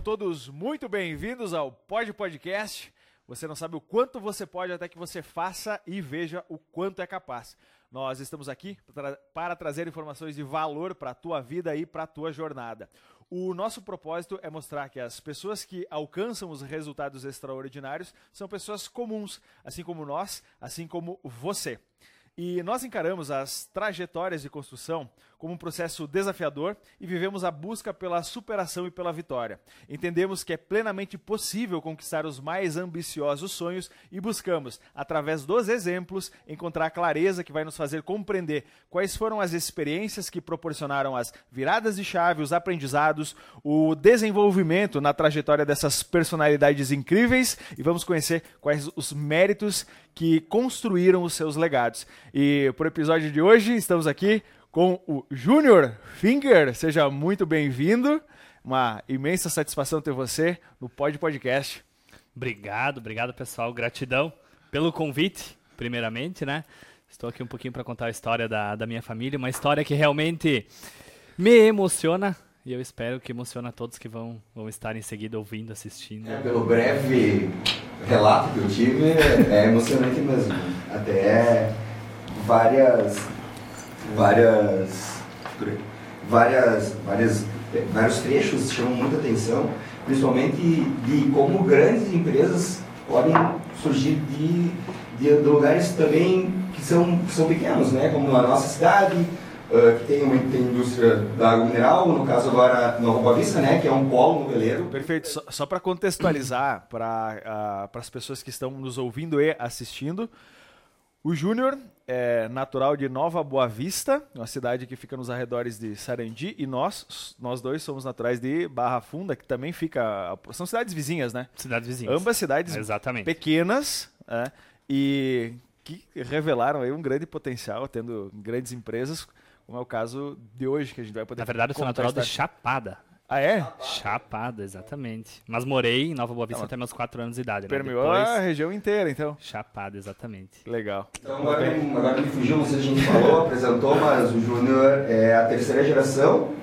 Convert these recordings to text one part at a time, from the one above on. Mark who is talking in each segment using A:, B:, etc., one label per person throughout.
A: Sejam todos muito bem-vindos ao Pod Podcast. Você não sabe o quanto você pode até que você faça e veja o quanto é capaz. Nós estamos aqui para, para trazer informações de valor para a tua vida e para a tua jornada. O nosso propósito é mostrar que as pessoas que alcançam os resultados extraordinários são pessoas comuns, assim como nós, assim como você. E nós encaramos as trajetórias de construção como um processo desafiador e vivemos a busca pela superação e pela vitória. Entendemos que é plenamente possível conquistar os mais ambiciosos sonhos e buscamos, através dos exemplos, encontrar a clareza que vai nos fazer compreender quais foram as experiências que proporcionaram as viradas de chave, os aprendizados, o desenvolvimento na trajetória dessas personalidades incríveis e vamos conhecer quais os méritos que construíram os seus legados. E por episódio de hoje estamos aqui com o Júnior Finger. Seja muito bem-vindo. Uma imensa satisfação ter você no Pod Podcast.
B: Obrigado, obrigado pessoal. Gratidão pelo convite, primeiramente, né? Estou aqui um pouquinho para contar a história da, da minha família, uma história que realmente me emociona e eu espero que emocione a todos que vão, vão estar em seguida ouvindo, assistindo.
C: É, pelo breve relato que eu tive, é emocionante mesmo. Até várias várias várias várias vários trechos chamam muita atenção, principalmente de como grandes empresas podem surgir de, de, lugares também que são, que são pequenos, né? como a nossa cidade, uh, que tem uma tem indústria da água mineral, no caso agora Nova Boa Vista, né? que é um polo noveleiro.
A: Perfeito. Só, só para contextualizar para uh, as pessoas que estão nos ouvindo e assistindo, o Júnior é natural de Nova Boa Vista, uma cidade que fica nos arredores de Sarandi, e nós, nós dois somos naturais de Barra Funda, que também fica. São cidades vizinhas, né?
B: Cidades vizinhas.
A: Ambas cidades
B: Exatamente.
A: pequenas, né? e que revelaram aí um grande potencial, tendo grandes empresas, como é o caso de hoje, que a gente vai poder
B: Na verdade, eu sou natural de Chapada.
A: Ah, é?
B: Chapada, exatamente. Mas morei em Nova Boa Vista até meus 4 anos de idade. Né?
A: Permeou Depois... a região inteira, então.
B: Chapada, exatamente.
A: Legal.
C: Então agora, agora me fugiu, não sei se a gente falou, apresentou, mas o Júnior é a terceira geração.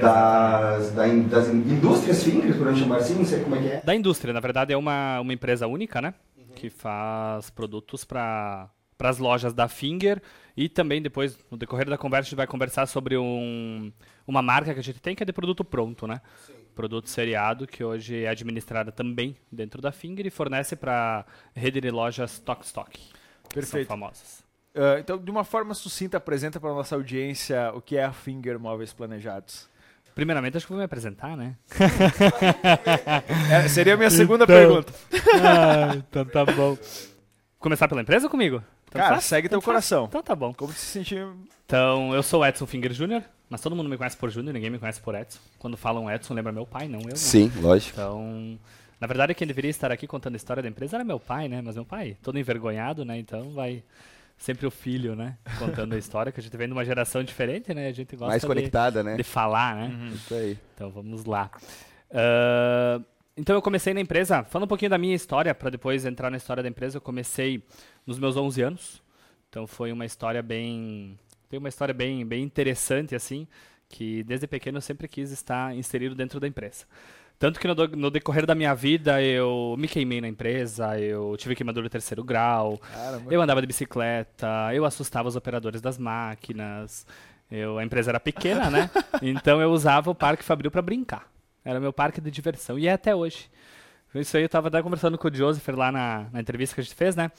C: Das, da, das indústrias Fingers, por chamar assim, não sei como é que é.
B: Da indústria, na verdade é uma, uma empresa única, né? Uhum. Que faz produtos para para as lojas da Finger e também depois, no decorrer da conversa, a gente vai conversar sobre um, uma marca que a gente tem que é de produto pronto, né? Sim. Produto seriado, que hoje é administrada também dentro da Finger e fornece para rede de lojas Stock Stock.
A: Perfeito.
B: São famosas.
A: Uh, então, de uma forma sucinta, apresenta para nossa audiência o que é a Finger Móveis Planejados.
B: Primeiramente, acho que vou me apresentar, né?
A: é, seria a minha segunda então, pergunta.
B: ah, então tá bom. Começar pela empresa ou comigo?
A: Tanto Cara, faz? segue Tanto teu faz? coração.
B: Então tá bom.
A: Como se sentiu?
B: Então, eu sou Edson Finger Jr., mas todo mundo me conhece por Júnior, ninguém me conhece por Edson. Quando falam Edson, lembra meu pai, não eu. Não.
C: Sim, lógico.
B: Então, na verdade, quem deveria estar aqui contando a história da empresa era meu pai, né? Mas meu pai, todo envergonhado, né? Então vai sempre o filho, né? Contando a história, que a gente vem de uma geração diferente, né? A gente gosta
C: Mais conectada,
B: de,
C: né?
B: de falar, né?
C: Uhum. Isso aí.
B: Então vamos lá. Uh, então eu comecei na empresa, falando um pouquinho da minha história, para depois entrar na história da empresa, eu comecei nos meus 11 anos. Então foi uma história bem, tem uma história bem, bem interessante assim, que desde pequeno eu sempre quis estar inserido dentro da empresa. Tanto que no, no, decorrer da minha vida eu me queimei na empresa, eu tive queimadura de terceiro grau, Caramba. eu andava de bicicleta, eu assustava os operadores das máquinas. Eu, a empresa era pequena, né? então eu usava o Parque Fabril para brincar. Era meu parque de diversão. E é até hoje. Isso aí eu estava até conversando com o Joseph lá na, na entrevista que a gente fez, né?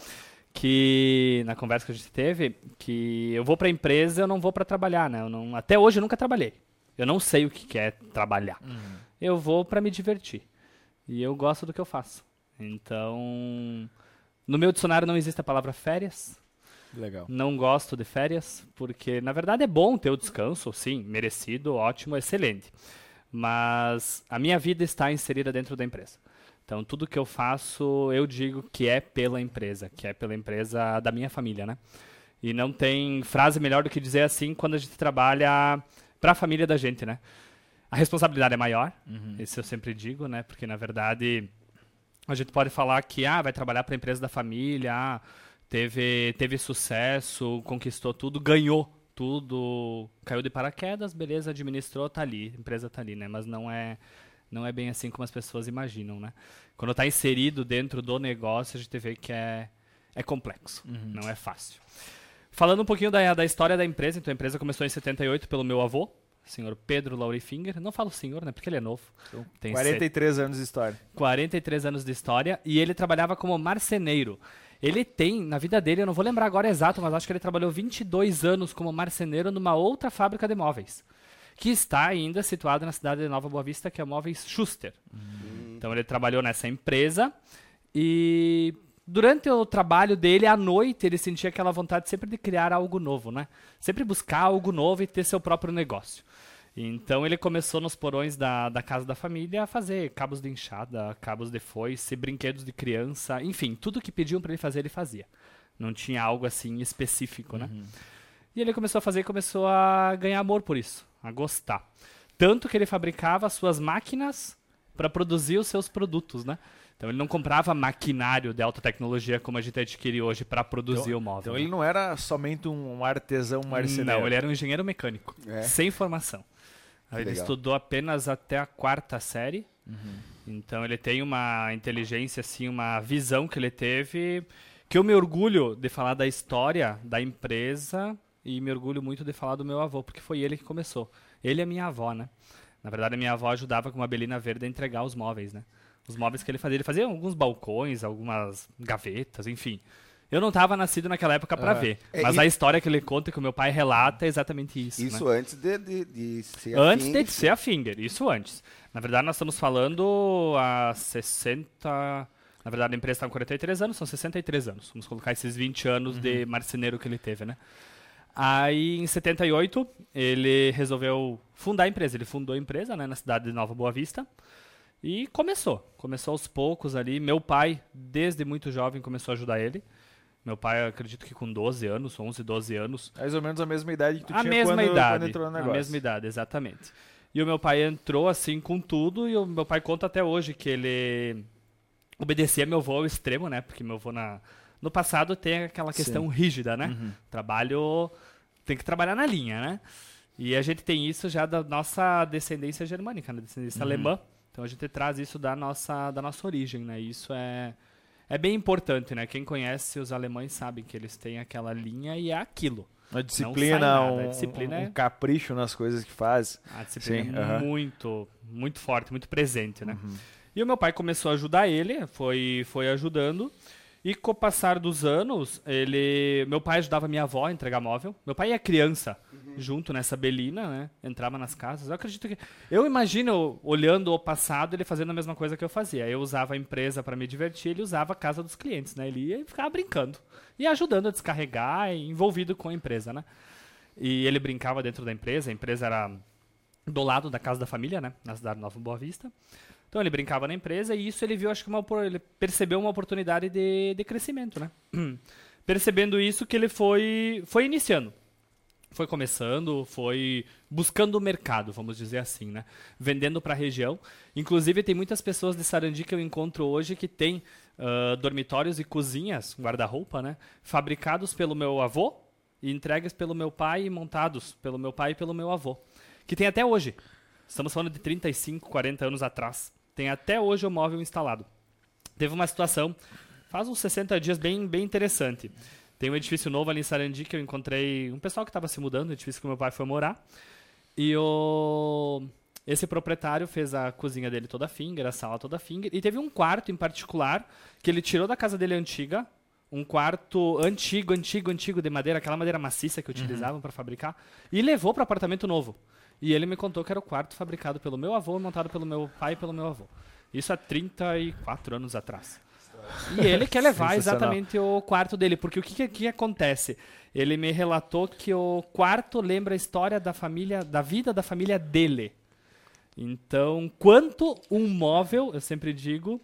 B: Que na conversa que a gente teve, que eu vou para a empresa, eu não vou para trabalhar, né? Eu não, até hoje eu nunca trabalhei. Eu não sei o que é trabalhar. Uhum. Eu vou para me divertir. E eu gosto do que eu faço. Então, no meu dicionário não existe a palavra férias.
A: Legal.
B: Não gosto de férias, porque na verdade é bom ter o descanso, sim, merecido, ótimo, excelente. Mas a minha vida está inserida dentro da empresa. Então, tudo que eu faço, eu digo que é pela empresa, que é pela empresa da minha família, né? E não tem frase melhor do que dizer assim quando a gente trabalha para a família da gente, né? A responsabilidade é maior, uhum. isso eu sempre digo, né? Porque, na verdade, a gente pode falar que ah, vai trabalhar para a empresa da família, ah, teve, teve sucesso, conquistou tudo, ganhou tudo, caiu de paraquedas, beleza, administrou, tá ali, a empresa tá ali, né? Mas não é Não é bem assim como as pessoas imaginam, né? Quando está inserido dentro do negócio, a gente vê que é, é complexo,
A: Uhum.
B: não é fácil. Falando um pouquinho da, da história da empresa, então a empresa começou em 78 pelo meu avô, senhor Pedro Laurifinger. Não falo senhor, né? Porque ele é novo.
A: Então,
B: Tem
A: 43 anos de história.
B: 43 anos de história e ele trabalhava como marceneiro. Ele tem, na vida dele, eu não vou lembrar agora exato, mas acho que ele trabalhou 22 anos como marceneiro numa outra fábrica de móveis, que está ainda situada na cidade de Nova Boa Vista, que é a Móveis Schuster. Então ele trabalhou nessa empresa e durante o trabalho dele, à noite, ele sentia aquela vontade sempre de criar algo novo, né? Sempre buscar algo novo e ter seu próprio negócio. Então ele começou nos porões da, da casa da família a fazer cabos de enxada, cabos de foice, brinquedos de criança, enfim, tudo que pediam para ele fazer, ele fazia. Não tinha algo assim específico, né? E ele começou a fazer e começou a ganhar amor por isso, a gostar. Tanto que ele fabricava as suas máquinas para produzir os seus produtos, né? Então ele não comprava maquinário de alta tecnologia como a gente adquire hoje para produzir o móvel.
A: Então
B: né?
A: ele não era somente um artesão marceneiro.
B: Não, ele era um engenheiro mecânico,
D: É.
B: sem formação. Ele
D: legal.
B: estudou apenas até a quarta série. Então ele tem uma inteligência, assim, uma visão que ele teve, que eu me orgulho de falar da história da empresa e me orgulho muito de falar do meu avô, porque foi ele que começou. Ele a minha avó, né? Na verdade, a minha avó ajudava com uma belina verde a entregar os móveis, né? Os móveis que ele fazia. Ele fazia alguns balcões, algumas gavetas, enfim. Eu não estava nascido naquela época para
A: Ah.
B: ver.
D: É,
B: mas
D: e-
B: a história que ele conta, que o meu pai relata, é exatamente isso.
D: Isso
B: né?
D: antes de, de, de ser
B: Antes
D: afim,
B: de ser a Finger, isso antes. Na verdade, nós estamos falando há 60. Na verdade, a empresa está com 43 anos, são 63 anos. Vamos colocar esses 20 anos de marceneiro que ele teve, né? Aí, em 78, ele resolveu fundar a empresa. Ele fundou a empresa né, na cidade de Nova Boa Vista. E começou. Começou aos poucos ali. Meu pai, desde muito jovem, começou a ajudar ele. Meu pai, acredito que com 12 anos, 11, 12 anos,
A: Mais ou menos a mesma idade que tu
B: a
A: tinha
B: mesma
A: quando,
B: idade.
A: quando entrou no
B: a
A: negócio.
B: mesma idade, exatamente. E o meu pai entrou assim com tudo e o meu pai conta até hoje que ele obedecia meu avô ao extremo, né? Porque meu avô na no passado tem aquela questão rígida, né?
A: Uhum.
B: Trabalho tem que trabalhar na linha, né? E a gente tem isso já da nossa descendência germânica, né? descendência
A: Uhum.
B: alemã. Então a gente traz isso da nossa da nossa origem, né? E Isso é é bem importante, né? Quem conhece os alemães sabe que eles têm aquela linha e é aquilo.
A: Uma disciplina,
B: nada,
A: um,
B: a disciplina
A: um
B: é-
A: capricho nas coisas que faz.
B: A disciplina
A: Sim,
B: é
A: aham.
B: muito, muito forte, muito presente, né?
A: Uhum.
B: E o meu pai começou a ajudar ele, foi, foi ajudando. E com o passar dos anos, ele, meu pai ajudava minha avó a entregar móvel. Meu pai é criança, junto nessa belina, né? Entrava nas casas. Eu acredito que eu imagino olhando o passado ele fazendo a mesma coisa que eu fazia. Eu usava a empresa para me divertir, ele usava a casa dos clientes, né? Ele ia ficava brincando e ajudando a descarregar, envolvido com a empresa, né? E ele brincava dentro da empresa, a empresa era do lado da casa da família, né? Na cidade de Nova Boa Vista. Então ele brincava na empresa e isso ele viu, acho que uma, ele percebeu uma oportunidade de, de crescimento, né? Percebendo isso que ele foi, foi iniciando. Foi começando, foi buscando o mercado, vamos dizer assim, né? Vendendo para a região. Inclusive, tem muitas pessoas de Sarandi que eu encontro hoje que tem ah, dormitórios e cozinhas, guarda-roupa, né? Fabricados pelo meu avô e entregues pelo meu pai e montados pelo meu pai e pelo meu avô. Que tem até hoje. Estamos falando de 35, 40 anos atrás. Tem até hoje o móvel instalado. Teve uma situação, faz uns 60 dias, bem, bem interessante. Tem um edifício novo ali em Sarandi que eu encontrei um pessoal que estava se mudando, o edifício que meu pai foi morar. E o... esse proprietário fez a cozinha dele toda finger, a sala toda finger. E teve um quarto em particular que ele tirou da casa dele antiga. Um quarto antigo, antigo, antigo de madeira, aquela madeira maciça que utilizavam para fabricar. E levou para apartamento novo. E ele me contou que era o quarto fabricado pelo meu avô, montado pelo meu pai e pelo meu avô. Isso há 34 anos atrás. E ele quer levar exatamente o quarto dele, porque o que, que, que acontece? Ele me relatou que o quarto lembra a história da família, da vida da família dele. Então, quanto um móvel, eu sempre digo,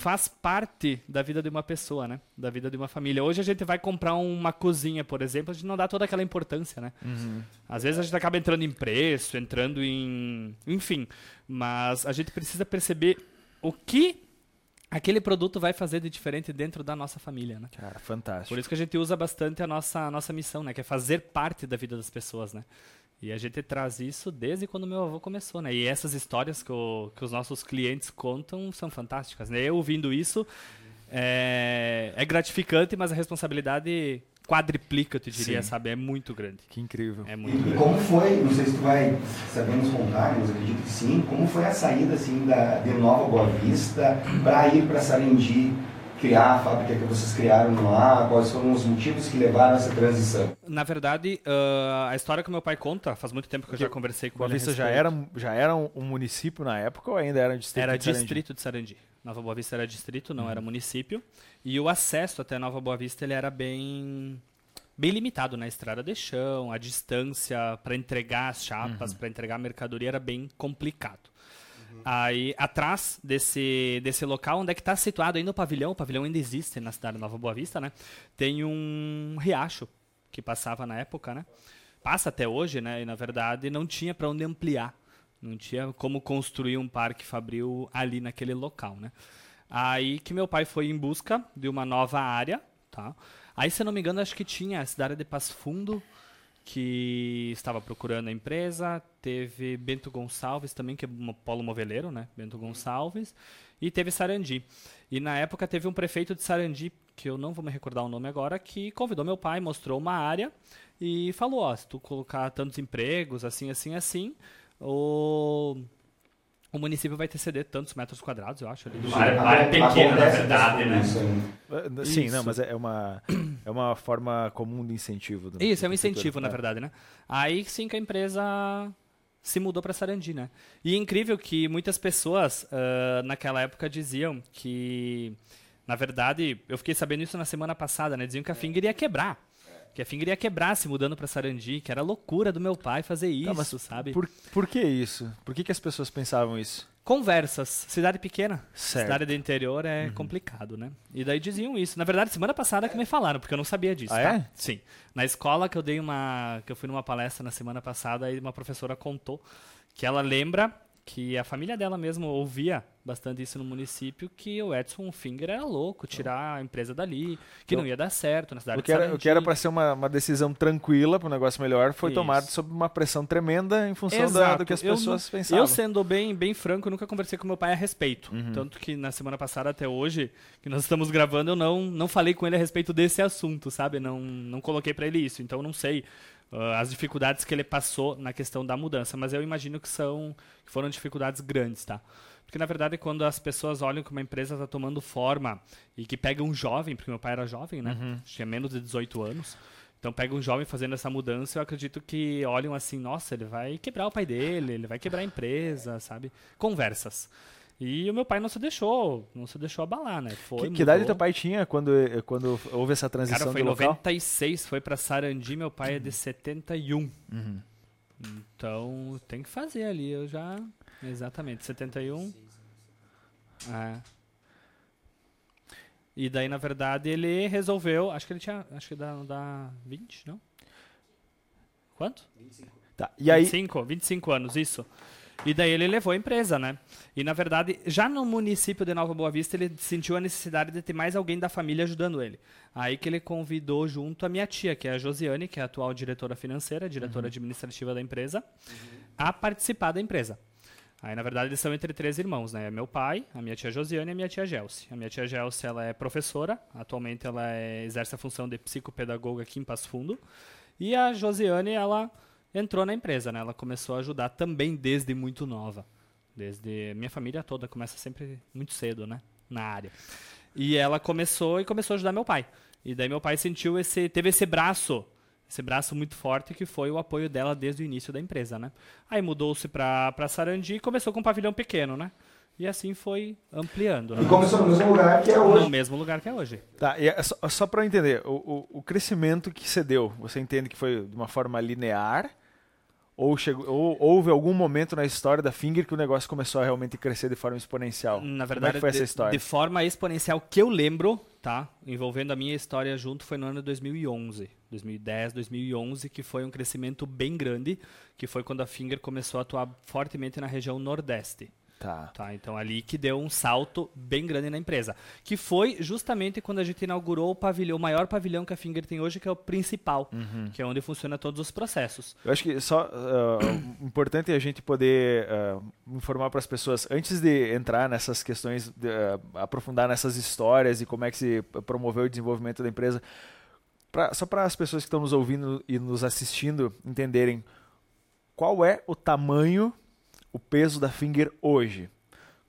B: faz parte da vida de uma pessoa, né? Da vida de uma família. Hoje a gente vai comprar uma cozinha, por exemplo, a gente não dá toda aquela importância, né? Às vezes a gente acaba entrando em preço, entrando em. Enfim. Mas a gente precisa perceber o que aquele produto vai fazer de diferente dentro da nossa família, né?
A: Cara, fantástico.
B: Por isso que a gente usa bastante a nossa, a nossa missão, né? Que é fazer parte da vida das pessoas, né? E a gente traz isso desde quando meu avô começou, né? E essas histórias que, o, que os nossos clientes contam são fantásticas, né? Eu ouvindo isso é, é gratificante, mas a responsabilidade quadriplica, eu te diria,
A: Sim.
B: sabe? É muito grande.
A: Que incrível.
B: É
C: E,
B: muito
C: e
B: grande.
C: como foi, não sei se tu vai saber nos contar, mas acredito que sim, como foi a saída assim da, de Nova Boa Vista para ir para Sarandi, criar a fábrica que vocês criaram lá, quais foram os motivos que levaram a essa transição?
B: Na verdade, ah, a história que meu pai conta, faz muito tempo que eu já conversei com
A: Boa
B: ele.
A: Vista já era, já era um, município na época ou ainda era um distrito?
B: Era
A: de Sarandi?
B: distrito de Sarandi. Nova Boa Vista era distrito, não
A: Uhum.
B: era município. E o acesso até Nova Boa Vista ele era bem bem limitado na estrada de chão, a distância para entregar as
A: Uhum.
B: chapas, para entregar a mercadoria era bem complicado. Aí, atrás desse, desse local, onde é que está situado ainda o pavilhão, o pavilhão ainda existe na cidade de Nova Boa Vista, né? Tem um riacho que passava na época, né? Passa até hoje, né? E na verdade não tinha para onde ampliar. Não tinha como construir um parque fabril ali naquele local, né? Aí que meu pai foi em busca de uma nova área, tá? Aí, se eu não me engano, acho que tinha a cidade de Passo Fundo, que estava procurando a empresa, teve Bento Gonçalves também, que é um polo moveleiro, né? Bento Gonçalves, e teve Sarandi. E na época teve um prefeito de Sarandi, que eu não vou me recordar o nome agora, que convidou meu pai, mostrou uma área e falou, ó, se tu colocar tantos empregos, assim, assim, assim, o, o município vai ter ceder tantos metros quadrados, eu acho, ali. Uma área, pequena, na verdade, né?
A: Eh, Sim,
B: Isso.
A: não, mas é uma, é uma forma comum de incentivo. do-
B: Isso, é um incentivo, na
A: É.
B: verdade, né? Aí sim que a empresa se mudou para Sarandi, né? E é incrível que muitas pessoas ah, naquela época diziam que, na verdade, eu fiquei sabendo isso na semana passada, né? Diziam que a Finger ia quebrar. Que a Finger ia quebrar se mudando para Sarandi, que era loucura do meu pai fazer isso,
A: Tá,
B: sabe?
A: Por, por que isso? Por que, que as pessoas pensavam isso?
B: Conversas. Cidade pequena.
A: Certo.
B: Cidade do interior é
A: Uhum.
B: complicado, né? E daí diziam isso. Na verdade, semana passada que me falaram, porque eu não sabia disso,
A: Ah,
B: tá?
A: é?
B: Sim. Na escola que eu dei uma. que eu fui numa palestra na semana passada, aí uma professora contou que ela lembra que a família dela mesmo ouvia bastante isso no município, que o Edson Finger era louco, tirar a empresa dali, que
A: Então,
B: não ia dar certo na cidade
A: O que era, o que era para ser uma, uma decisão tranquila, para um negócio melhor, foi
B: Isso.
A: tomado sob uma pressão tremenda em função da- do que as
B: Eu
A: pessoas
B: nu-
A: pensavam.
B: Eu, sendo bem, bem franco, eu nunca conversei com meu pai a respeito.
A: Uhum.
B: Tanto que na semana passada até hoje, que nós estamos gravando, eu não, não falei com ele a respeito desse assunto, sabe? Não, não coloquei para ele isso. Então eu não sei ah, as dificuldades que ele passou na questão da mudança. Mas eu imagino que, são, que foram dificuldades grandes, tá? Porque, na verdade, quando as pessoas olham que uma empresa está tomando forma e que pega um jovem, porque meu pai era jovem, né?
A: Uhum.
B: Tinha menos de 18 anos. Então pega um jovem fazendo essa mudança, eu acredito que olham assim, nossa, ele vai quebrar o pai dele, ele vai quebrar a empresa, sabe? Conversas. E o meu pai não se deixou, não se deixou abalar, né? Foi,
A: que, que idade teu pai tinha quando, quando houve essa transição
B: Cara, foi em
A: do local?
B: 96, foi pra Sarandi, meu pai é de 71.
A: Uhum.
B: Então tem que fazer ali, eu já. Exatamente, 71. É. E daí, na verdade, ele resolveu. Acho que ele tinha. Acho que dá, dá 20, não? Quanto?
A: Tá, E aí,
B: 25, 25 anos, isso. E daí ele levou a empresa, né? E na verdade, já no município de Nova Boa Vista, ele sentiu a necessidade de ter mais alguém da família ajudando ele. Aí que ele convidou junto a minha tia, que é a Josiane, que é a atual diretora financeira, diretora administrativa da empresa, a participar da empresa. Aí, na verdade, eles são entre três irmãos, né? É meu pai, a minha tia Josiane e a minha tia Gelsi. A minha tia Gelsi, ela é professora, atualmente ela é- exerce a função de psicopedagoga aqui em Passo Fundo. E a Josiane, ela entrou na empresa, né? Ela começou a ajudar também desde muito nova. Desde minha família toda começa sempre muito cedo, né? Na área. E ela começou e começou a ajudar meu pai. E daí meu pai sentiu esse, teve esse braço, esse braço muito forte que foi o apoio dela desde o início da empresa, né? Aí mudou-se para para Sarandi e começou com um pavilhão pequeno, né? E assim foi ampliando, né?
C: E começou no mesmo lugar que é hoje.
B: No mesmo lugar que é hoje.
A: tá, e é só, só para eu entender, o, o, o crescimento que você deu, você entende que foi de uma forma linear? Ou, chegou, ou houve algum momento na história da Finger que o negócio começou a realmente crescer de forma exponencial?
B: Na
A: Como
B: verdade,
A: é que foi essa
B: de,
A: história?
B: de forma exponencial que eu lembro, tá? Envolvendo a minha história junto, foi no ano 2011. 2010, 2011, que foi um crescimento bem grande, que foi quando a Finger começou a atuar fortemente na região Nordeste.
A: Tá.
B: Tá, então ali que deu um salto bem grande na empresa. Que foi justamente quando a gente inaugurou o pavilhão, o maior pavilhão que a Finger tem hoje, que é o principal, que é onde funciona todos os processos.
A: Eu acho que só uh, importante a gente poder uh, informar para as pessoas antes de entrar nessas questões, de, uh, aprofundar nessas histórias e como é que se promoveu o desenvolvimento da empresa, pra, só para as pessoas que estão nos ouvindo e nos assistindo entenderem qual é o tamanho o peso da Finger hoje?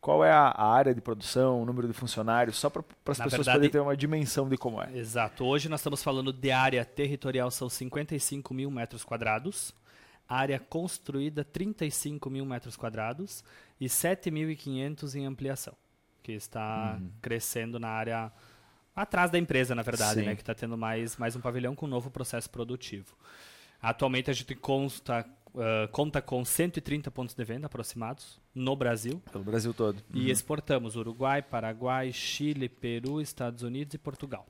A: Qual é a, área de produção, o número de funcionários, só para as pessoas
B: verdade,
A: poderem ter uma dimensão de como é?
B: Exato. Hoje nós estamos falando de área territorial, são 55 mil metros quadrados. Área construída, 35 mil metros quadrados. E 7.500 em ampliação, que está uhum. crescendo na área atrás da empresa, na verdade, né, que está tendo mais, mais um pavilhão com um novo processo produtivo. Atualmente a gente consta uh, conta com 130 pontos de venda aproximados no Brasil.
A: Pelo Brasil todo.
B: E uhum. exportamos Uruguai, Paraguai, Chile, Peru, Estados Unidos e Portugal.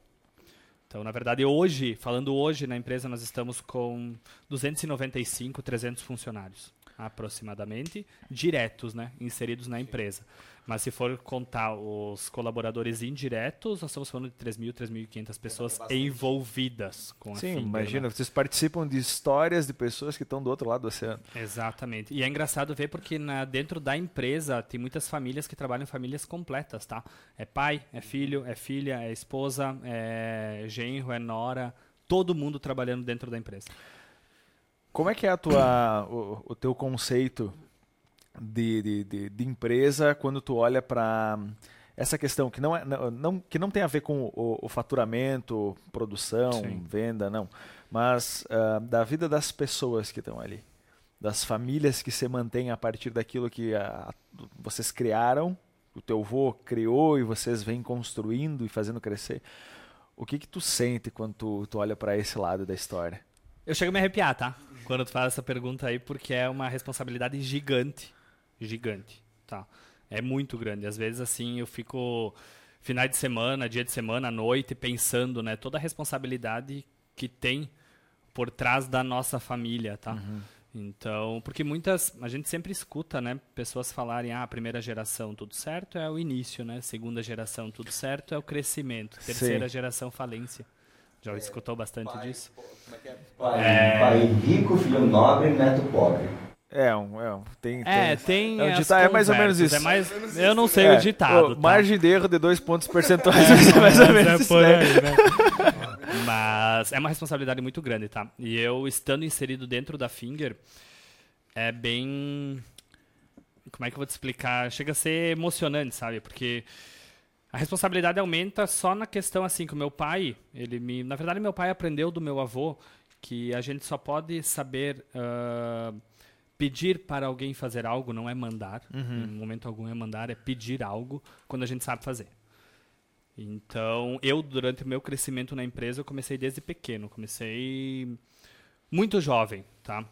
B: Então, na verdade, hoje, falando hoje na empresa, nós estamos com 295, 300 funcionários aproximadamente, diretos, né, inseridos na empresa. Mas se for contar os colaboradores indiretos, nós estamos falando de 3.000, 3.500 pessoas envolvidas com a
A: Sim, imagina,
B: né?
A: vocês participam de histórias de pessoas que estão do outro lado do oceano.
B: Exatamente. E é engraçado ver porque na, dentro da empresa tem muitas famílias que trabalham em famílias completas, tá? É pai, é filho, é filha, é esposa, é genro, é nora, todo mundo trabalhando dentro da empresa.
A: Como é que é a tua, o, o teu conceito de, de, de, de, empresa quando tu olha para essa questão que não, é, não, que não tem a ver com o, o faturamento, produção, Sim. venda, não, mas uh, da vida das pessoas que estão ali, das famílias que se mantêm a partir daquilo que a, vocês criaram, o teu avô criou e vocês vêm construindo e fazendo crescer. O que que tu sente quando tu, tu olha para esse lado da história?
B: Eu chego a me arrepiar, tá? Quando tu faz essa pergunta aí, porque é uma responsabilidade gigante gigante, tá? É muito grande. Às vezes, assim, eu fico final de semana, dia de semana, à noite, pensando, né? Toda a responsabilidade que tem por trás da nossa família, tá? Uhum. Então, porque muitas, a gente sempre escuta, né, pessoas falarem, ah, primeira geração tudo certo é o início, né? Segunda geração tudo certo é o crescimento. Terceira Sim. geração falência. Já é, escutou bastante
C: pai,
B: disso?
C: Como é que é? Pai, é... pai rico, filho nobre, neto pobre.
A: É, um, é um, tem,
B: é, tem,
A: tem é, um ditado, é mais ou menos isso.
B: É mais, eu não sei é, o ditado.
A: tá? Margem de erro de dois pontos percentuais, é, mais ou menos. É por
B: né? aí, né? Mas é uma responsabilidade muito grande, tá? E eu, estando inserido dentro da Finger, é bem... Como é que eu vou te explicar? Chega a ser emocionante, sabe? Porque a responsabilidade aumenta só na questão, assim, que o meu pai, ele me... Na verdade, meu pai aprendeu do meu avô que a gente só pode saber... Uh, pedir para alguém fazer algo não é mandar, uhum. em momento algum é mandar, é pedir algo quando a gente sabe fazer. Então, eu, durante o meu crescimento na empresa, eu comecei desde pequeno. Comecei muito jovem, tá?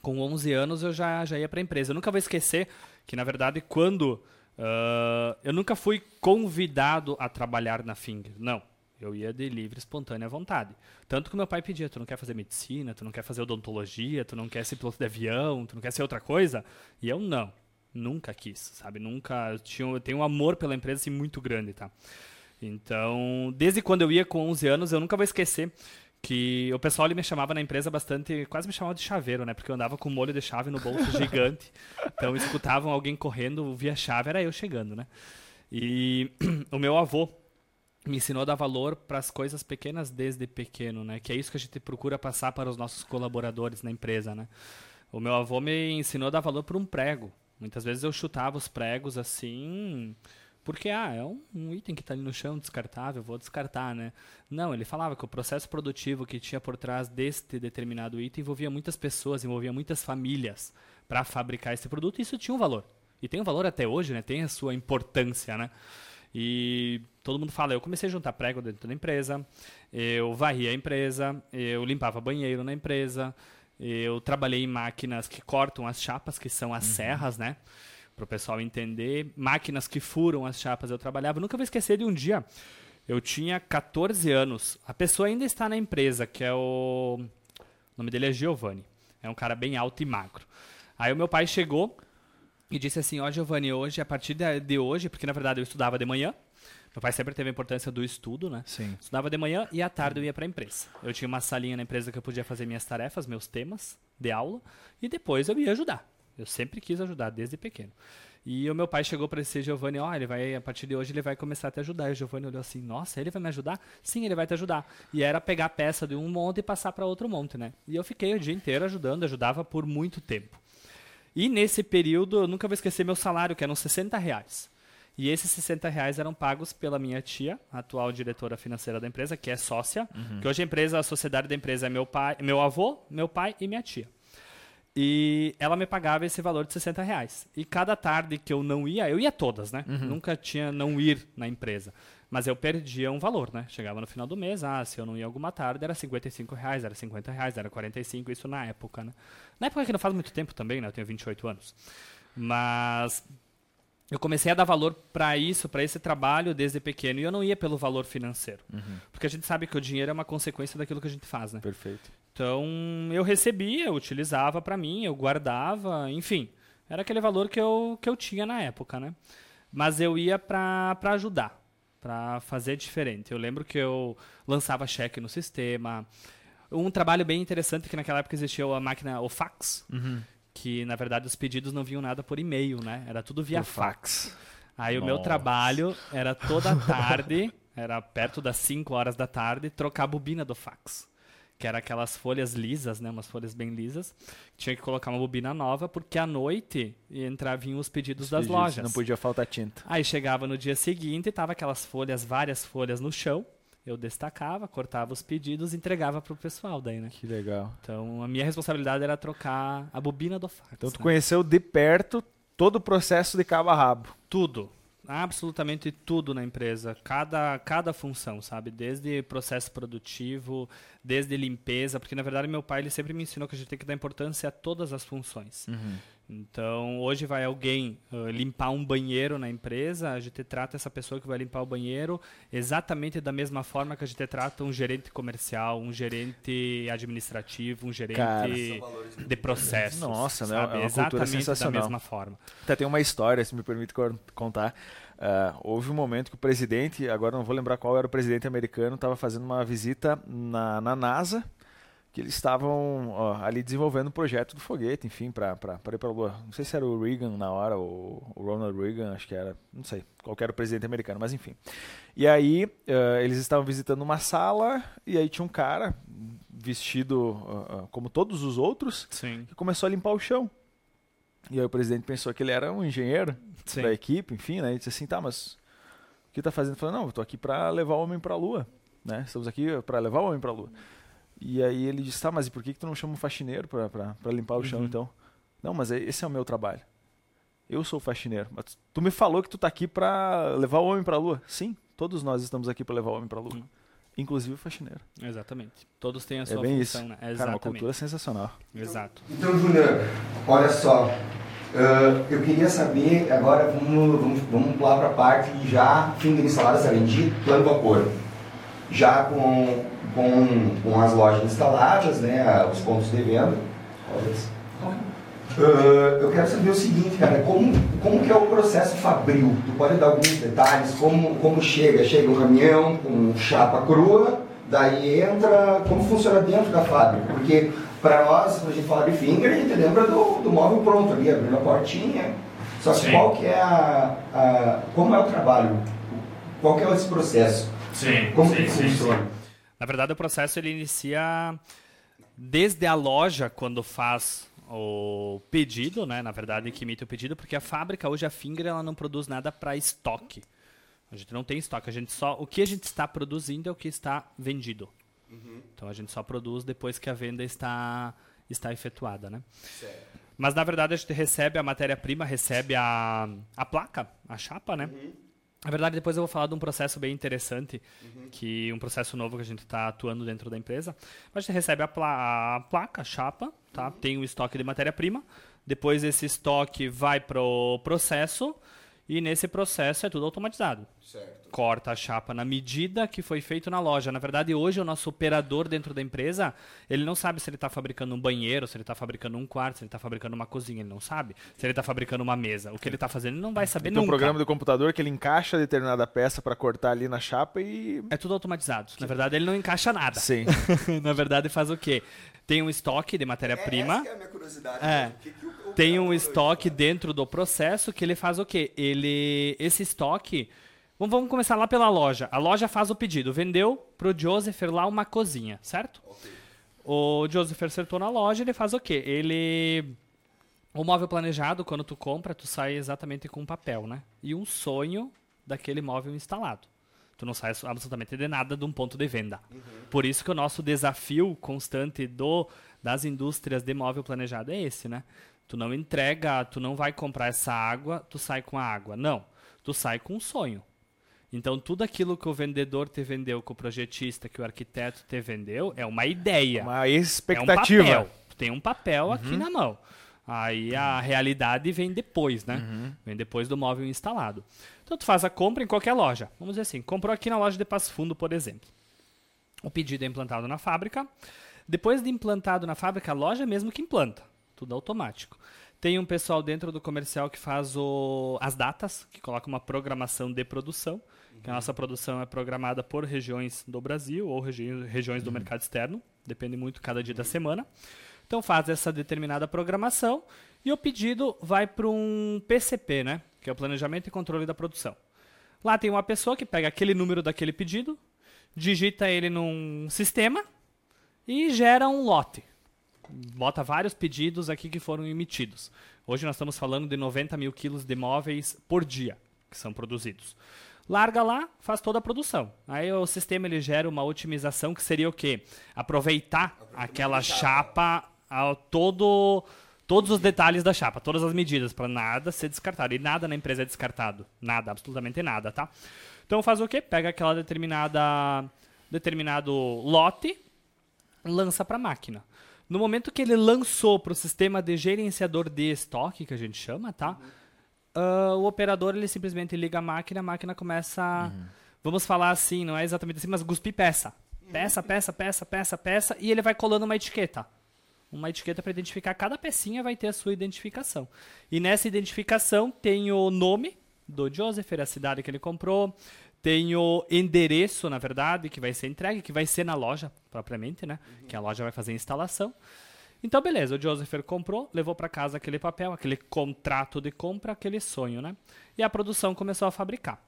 B: Com 11 anos eu já, já ia para a empresa. Eu nunca vou esquecer que, na verdade, quando... Uh, eu nunca fui convidado a trabalhar na Finger. Não. Eu ia de livre, espontânea vontade. Tanto que meu pai pedia, tu não quer fazer medicina, tu não quer fazer odontologia, tu não quer ser piloto de avião, tu não quer ser outra coisa? E eu não. Nunca quis, sabe? Nunca. Eu, tinha, eu tenho um amor pela empresa assim, muito grande, tá? Então, desde quando eu ia com 11 anos, eu nunca vou esquecer que o pessoal ele me chamava na empresa bastante, quase me chamava de chaveiro, né? Porque eu andava com um molho de chave no bolso gigante. Então, escutavam alguém correndo, via chave, era eu chegando, né? E o meu avô, me ensinou a dar valor para as coisas pequenas desde pequeno, né? Que é isso que a gente procura passar para os nossos colaboradores na empresa, né? O meu avô me ensinou a dar valor por um prego. Muitas vezes eu chutava os pregos assim, porque ah, é um, um item que está ali no chão, descartável, vou descartar, né? Não, ele falava que o processo produtivo que tinha por trás deste determinado item envolvia muitas pessoas, envolvia muitas famílias para fabricar esse produto, e isso tinha um valor. E tem um valor até hoje, né? Tem a sua importância, né? E todo mundo fala, eu comecei a juntar prego dentro da empresa, eu varria a empresa, eu limpava banheiro na empresa, eu trabalhei em máquinas que cortam as chapas, que são as uhum. serras, né? Para o pessoal entender. Máquinas que furam as chapas eu trabalhava. nunca vou esquecer de um dia, eu tinha 14 anos, a pessoa ainda está na empresa, que é o... O nome dele é Giovanni. É um cara bem alto e magro. Aí o meu pai chegou e disse assim: Ó, Giovanni, hoje, a partir de hoje, porque na verdade eu estudava de manhã, meu pai sempre teve a importância do estudo, né?
A: Sim.
B: Estudava de manhã e à tarde eu ia para a empresa. Eu tinha uma salinha na empresa que eu podia fazer minhas tarefas, meus temas de aula, e depois eu ia ajudar. Eu sempre quis ajudar, desde pequeno. E o meu pai chegou para esse Giovanni, ó, oh, ele vai, a partir de hoje ele vai começar a te ajudar. E o Giovanni olhou assim, nossa, ele vai me ajudar? Sim, ele vai te ajudar. E era pegar a peça de um monte e passar para outro monte, né? E eu fiquei o dia inteiro ajudando, ajudava por muito tempo. E nesse período, eu nunca vou esquecer meu salário, que eram 60 reais. E esses 60 reais eram pagos pela minha tia, atual diretora financeira da empresa, que é sócia. Uhum. Que hoje a empresa, a sociedade da empresa é meu pai, meu avô, meu pai e minha tia. E ela me pagava esse valor de 60 reais. E cada tarde que eu não ia, eu ia todas, né? Uhum. Nunca tinha não ir na empresa. Mas eu perdia um valor, né? Chegava no final do mês, ah, se eu não ia alguma tarde, era 55 reais, era 50 reais, era 45, isso na época, né? Na época que não faz muito tempo também, né? Eu tenho 28 anos. Mas eu comecei a dar valor para isso, para esse trabalho desde pequeno. E eu não ia pelo valor financeiro. Uhum. Porque a gente sabe que o dinheiro é uma consequência daquilo que a gente faz, né?
A: Perfeito.
B: Então, eu recebia, eu utilizava para mim, eu guardava, enfim. Era aquele valor que eu, que eu tinha na época, né? Mas eu ia para ajudar, para fazer diferente. Eu lembro que eu lançava cheque no sistema. Um trabalho bem interessante que naquela época existia a máquina, o fax. Uhum que na verdade os pedidos não vinham nada por e-mail, né? Era tudo via fax. fax. Aí Nossa. o meu trabalho era toda tarde, era perto das 5 horas da tarde, trocar a bobina do fax. Que era aquelas folhas lisas, né? Umas folhas bem lisas. Tinha que colocar uma bobina nova, porque à noite entravam os pedidos os das pedidos, lojas.
A: Não podia faltar tinta.
B: Aí chegava no dia seguinte e tava aquelas folhas, várias folhas no chão eu destacava, cortava os pedidos e entregava para o pessoal daí, né?
A: Que legal.
B: Então, a minha responsabilidade era trocar a bobina do fax.
A: Então, tu né? conheceu de perto todo o processo de cabo a rabo.
B: Tudo. Absolutamente tudo na empresa. Cada, cada função, sabe? Desde processo produtivo, desde limpeza. Porque, na verdade, meu pai ele sempre me ensinou que a gente tem que dar importância a todas as funções. Uhum. Então, hoje vai alguém uh, limpar um banheiro na empresa, a gente trata essa pessoa que vai limpar o banheiro exatamente da mesma forma que a gente trata um gerente comercial, um gerente administrativo, um gerente Cara, de processos.
A: Nossa, né?
B: É exatamente da mesma forma.
A: Até tem uma história, se me permite contar. Uh, houve um momento que o presidente, agora não vou lembrar qual era o presidente americano, estava fazendo uma visita na, na NASA que eles estavam ó, ali desenvolvendo o um projeto do foguete, enfim, para ir para a Lua. Não sei se era o Reagan na hora, ou o Ronald Reagan, acho que era, não sei, qual era o presidente americano, mas enfim. E aí uh, eles estavam visitando uma sala e aí tinha um cara vestido uh, uh, como todos os outros
B: Sim.
A: que começou a limpar o chão. E aí o presidente pensou que ele era um engenheiro Sim. da equipe, enfim, né? E disse assim, tá, mas o que está fazendo? Ele falou, não, eu tô aqui para levar o homem para a Lua, né? Estamos aqui para levar o homem para a Lua. E aí ele disse, tá, mas e por que, que tu não chama um faxineiro para limpar o chão uhum. então? Não, mas esse é o meu trabalho. Eu sou o faxineiro. Mas tu me falou que tu tá aqui para levar o homem para a lua. Sim, todos nós estamos aqui para levar o homem para a lua. Uhum. Inclusive o faxineiro.
B: Exatamente. Todos têm a é sua
A: é bem
B: função,
A: isso.
B: né?
A: Exatamente. Cara, uma cultura sensacional.
B: Exato.
C: Então, Júnior, olha só. Uh, eu queria saber, agora vamos, vamos, vamos pular para a parte já fim de instaladas, vendido, plano vapor. Já com com, com as lojas instaladas, né, os pontos de venda. Uh, eu quero saber o seguinte, cara, como, como que é o processo fabril? Tu pode dar alguns detalhes? Como, como chega? Chega um caminhão com chapa crua, daí entra, como funciona dentro da fábrica? Porque para nós, quando a gente fala de finger, a gente lembra do, do móvel pronto ali, abrindo a portinha. Só que Sim. qual que é a, a, como é o trabalho? Qual que é esse processo?
B: Sim,
C: como
B: sim,
C: que
B: sim,
C: funciona? Sim.
B: Na verdade, o processo ele inicia desde a loja, quando faz o pedido, né? Na verdade, que emite o pedido, porque a fábrica hoje, a Finger, ela não produz nada para estoque. A gente não tem estoque, a gente só o que a gente está produzindo é o que está vendido. Uhum. Então a gente só produz depois que a venda está está efetuada, né? Certo. Mas na verdade a gente recebe a matéria-prima, recebe a, a placa, a chapa, né? Uhum. Na verdade, depois eu vou falar de um processo bem interessante, uhum. que um processo novo que a gente está atuando dentro da empresa. A gente recebe a, pla a placa, a chapa, tá? Uhum. tem o estoque de matéria-prima. Depois esse estoque vai para o processo E nesse processo é tudo automatizado.
D: Certo.
B: Corta a chapa na medida que foi feito na loja. Na verdade, hoje o nosso operador dentro da empresa, ele não sabe se ele está fabricando um banheiro, se ele está fabricando um quarto, se ele está fabricando uma cozinha, ele não sabe. Se ele está fabricando uma mesa. O que ele está fazendo, ele não vai saber
A: Tem um
B: nunca.
A: programa do computador que ele encaixa determinada peça para cortar ali na chapa e.
B: É tudo automatizado. Na verdade, ele não encaixa nada.
A: Sim.
B: na verdade, faz o quê? Tem um estoque de matéria-prima.
D: Essa que é a minha curiosidade.
B: É.
D: né? O que que
B: tem um estoque dentro do processo que ele faz o quê? Ele esse estoque Vamos, começar lá pela loja. A loja faz o pedido. Vendeu pro Joseph lá uma cozinha, certo? O Joseph acertou na loja, ele faz o quê? Ele. O móvel planejado, quando tu compra, tu sai exatamente com um papel, né? E um sonho daquele móvel instalado. Tu não sai absolutamente de nada de um ponto de venda. Por isso que o nosso desafio constante do das indústrias de móvel planejado é esse, né? Tu não entrega, tu não vai comprar essa água, tu sai com a água. Não. Tu sai com um sonho. Então, tudo aquilo que o vendedor te vendeu, que o projetista, que o arquiteto te vendeu, é uma ideia.
A: Uma
B: É um
A: expectativa.
B: papel. Tu tem um papel aqui na mão. Aí a realidade vem depois, né? Vem depois do móvel instalado. Então tu faz a compra em qualquer loja. Vamos dizer assim, comprou aqui na loja de Passo Fundo, por exemplo. O pedido é implantado na fábrica. Depois de implantado na fábrica, a loja mesmo que implanta. Tudo automático. Tem um pessoal dentro do comercial que faz o- as datas, que coloca uma programação de produção. Que a nossa produção é programada por regiões do Brasil ou regi- regiões do mercado externo. Depende muito cada dia da semana. Então faz essa determinada programação e o pedido vai para um PCP, né? Que é o Planejamento e Controle da Produção. Lá tem uma pessoa que pega aquele número daquele pedido, digita ele num sistema e gera um lote. Bota vários pedidos aqui que foram emitidos. Hoje nós estamos falando de 90 mil quilos de móveis por dia que são produzidos. Larga lá, faz toda a produção. Aí o sistema ele gera uma otimização que seria o quê? Aproveitar aquela chapa ao todo todos os detalhes da chapa, todas as medidas para nada ser descartado. E nada na empresa é descartado, nada, absolutamente nada, tá? Então faz o quê? Pega aquela determinada determinado lote, lança para a máquina. No momento que ele lançou para o sistema de gerenciador de estoque, que a gente chama, tá? Ah, o operador ele simplesmente liga a máquina, a máquina começa, a- vamos falar assim, não é exatamente assim, mas cuspir peça. Peça, peça, peça, peça, peça, e ele vai colando uma etiqueta. Uma etiqueta para identificar cada pecinha vai ter a sua identificação. E nessa identificação tem o nome do Joseph, a cidade que ele comprou, tem o endereço, na verdade, que vai ser entregue, que vai ser na loja propriamente, né? Que a loja vai fazer a instalação. Então, beleza, o Joseph comprou, levou para casa aquele papel, aquele contrato de compra, aquele sonho, né? E a produção começou a fabricar.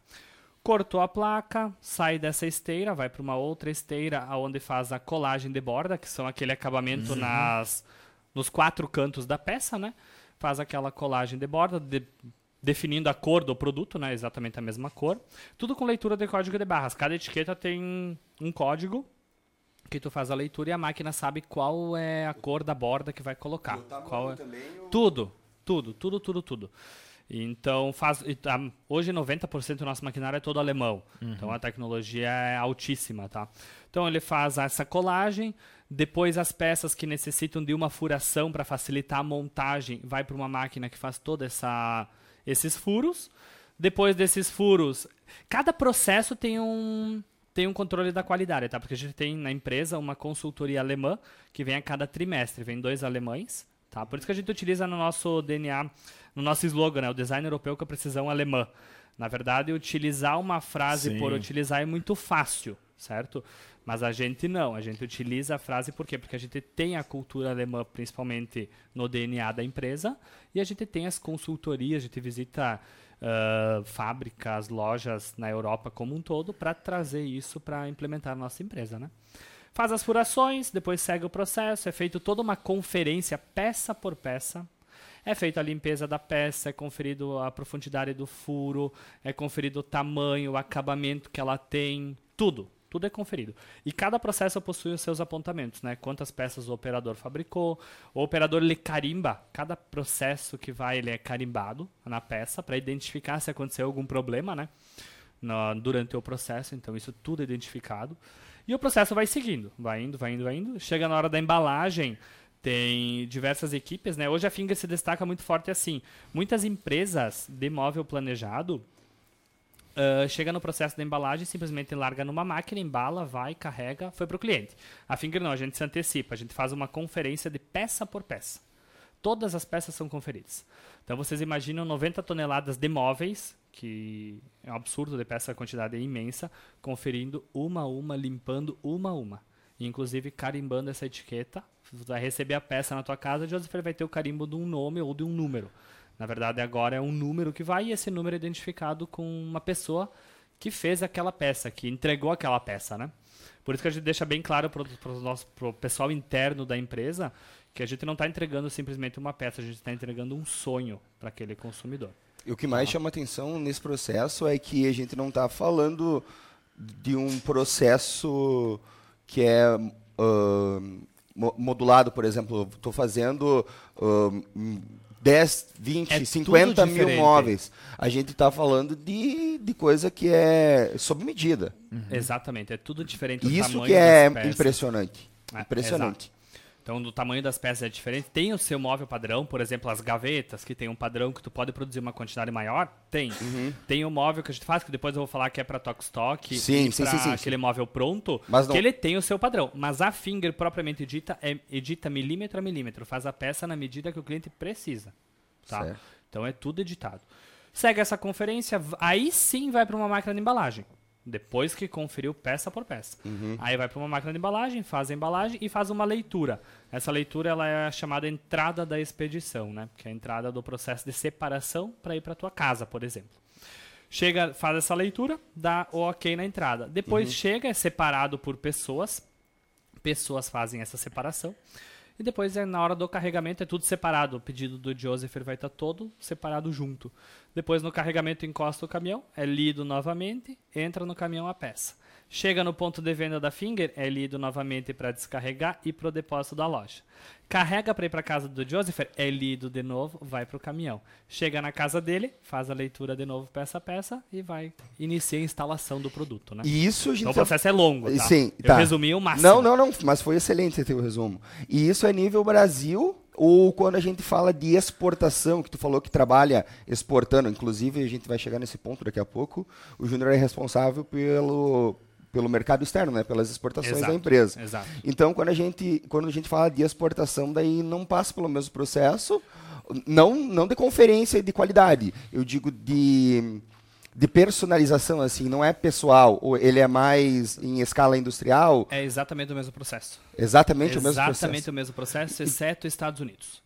B: Cortou a placa, sai dessa esteira, vai para uma outra esteira, onde faz a colagem de borda, que são aquele acabamento nas, nos quatro cantos da peça, né? Faz aquela colagem de borda, de- definindo a cor do produto, né? Exatamente a mesma cor. Tudo com leitura de código de barras. Cada etiqueta tem um código que tu faz a leitura e a máquina sabe qual é a cor da borda que vai colocar. Qual é... Tudo, tudo, tudo, tudo, tudo. Então, faz, tá- hoje 90% do nosso maquinário é todo alemão. Então, a tecnologia é altíssima, tá? Então, ele faz essa colagem, depois as peças que necessitam de uma furação para facilitar a montagem, vai para uma máquina que faz toda essa esses furos. Depois desses furos, cada processo tem um tem um controle da qualidade, tá? Porque a gente tem na empresa uma consultoria alemã que vem a cada trimestre, vem dois alemães, tá? Por isso que a gente utiliza no nosso DNA, no nosso slogan, né? O design europeu com a precisão alemã. Na verdade, utilizar uma frase
A: Sim.
B: por utilizar é muito fácil, certo? Mas a gente não, a gente utiliza a frase por quê? Porque a gente tem a cultura alemã, principalmente no DNA da empresa, e a gente tem as consultorias, a gente visita ah, fábricas, lojas na Europa como um todo para trazer isso para implementar na nossa empresa, né? Faz as furações, depois segue o processo, é feito toda uma conferência peça por peça. É feita a limpeza da peça, é conferido a profundidade do furo, é conferido o tamanho, o acabamento que ela tem, tudo. Tudo é conferido. E cada processo possui os seus apontamentos, né? Quantas peças o operador fabricou. O operador ele carimba. Cada processo que vai, ele é carimbado na peça para identificar se aconteceu algum problema, né? na- durante o processo, então isso tudo é identificado. E o processo vai seguindo, vai indo, vai indo, vai indo. Chega na hora da embalagem, tem diversas equipes, né? Hoje a Finger se destaca muito forte assim. Muitas empresas de móvel planejado Uh, chega no processo da embalagem, simplesmente larga numa máquina, embala, vai, carrega, foi para o cliente. A Finger não, a gente se antecipa, a gente faz uma conferência de peça por peça. Todas as peças são conferidas. Então vocês imaginam 90 toneladas de móveis, que é um absurdo de peça, a quantidade é imensa, conferindo uma a uma, limpando uma a uma. Inclusive carimbando essa etiqueta. Vai receber a peça na tua casa, Joseph vai ter o carimbo de um nome ou de um número. Na verdade, agora é um número que vai e esse número é identificado com uma pessoa que fez aquela peça, que entregou aquela peça, né? Por isso que a gente deixa bem claro para o pessoal interno da empresa que a gente não está entregando simplesmente uma peça, a gente está entregando um sonho para aquele consumidor.
D: E o que mais chama atenção nesse processo é que a gente não está falando de um processo que é uh, modulado, por exemplo, estou fazendo uh, 10, 20, é 50 mil móveis. A gente está falando de, de coisa que é sob medida.
B: Uhum. Exatamente, é tudo diferente.
D: Isso que é impressionante. É, impressionante.
B: Então, o tamanho das peças é diferente. Tem o seu móvel padrão, por exemplo, as gavetas, que tem um padrão que tu pode produzir uma quantidade maior. Tem. Uhum. Tem o móvel que a gente faz, que depois eu vou falar que é para Tox Stock.
D: Sim, sim, sim, sim,
B: aquele móvel pronto,
D: Mas
B: não... que ele tem o seu padrão. Mas a Finger, propriamente dita, é, edita milímetro a milímetro. Faz a peça na medida que o cliente precisa. Tá? Certo. Então, é tudo editado. Segue essa conferência, aí sim vai para uma máquina de embalagem. Depois que conferiu peça por peça. Uhum. Aí vai para uma máquina de embalagem, faz a embalagem e faz uma leitura. Essa leitura ela é chamada entrada da expedição, né? que é a entrada do processo de separação para ir para tua casa, por exemplo. Chega, faz essa leitura, dá o ok na entrada. Depois uhum. chega, é separado por pessoas. Pessoas fazem essa separação. E depois, é, na hora do carregamento, é tudo separado. O pedido do Joseph vai estar todo separado junto. Depois, no carregamento, encosta o caminhão, é lido novamente, entra no caminhão a peça. Chega no ponto de venda da Finger, é lido novamente para descarregar e para o depósito da loja. Carrega para ir para casa do Joseph, é lido de novo, vai para o caminhão. Chega na casa dele, faz a leitura de novo peça a peça e vai iniciar a instalação do produto, né?
D: E isso,
B: gente, então o processo é longo, tá?
D: Sim,
B: Eu
D: tá.
B: resumi o máximo.
D: Não, não, não, mas foi excelente esse teu resumo. E isso é nível Brasil ou quando a gente fala de exportação, que tu falou que trabalha exportando, inclusive a gente vai chegar nesse ponto daqui a pouco, o Júnior é responsável pelo pelo mercado externo, né, pelas exportações
B: exato,
D: da empresa.
B: Exato.
D: Então, quando a gente quando a gente fala de exportação, daí não passa pelo mesmo processo, não não de conferência de qualidade, eu digo de de personalização assim, não é pessoal, ou ele é mais em escala industrial?
B: É exatamente o mesmo processo.
D: Exatamente, o mesmo processo.
B: Exatamente o mesmo processo, exceto Estados Unidos.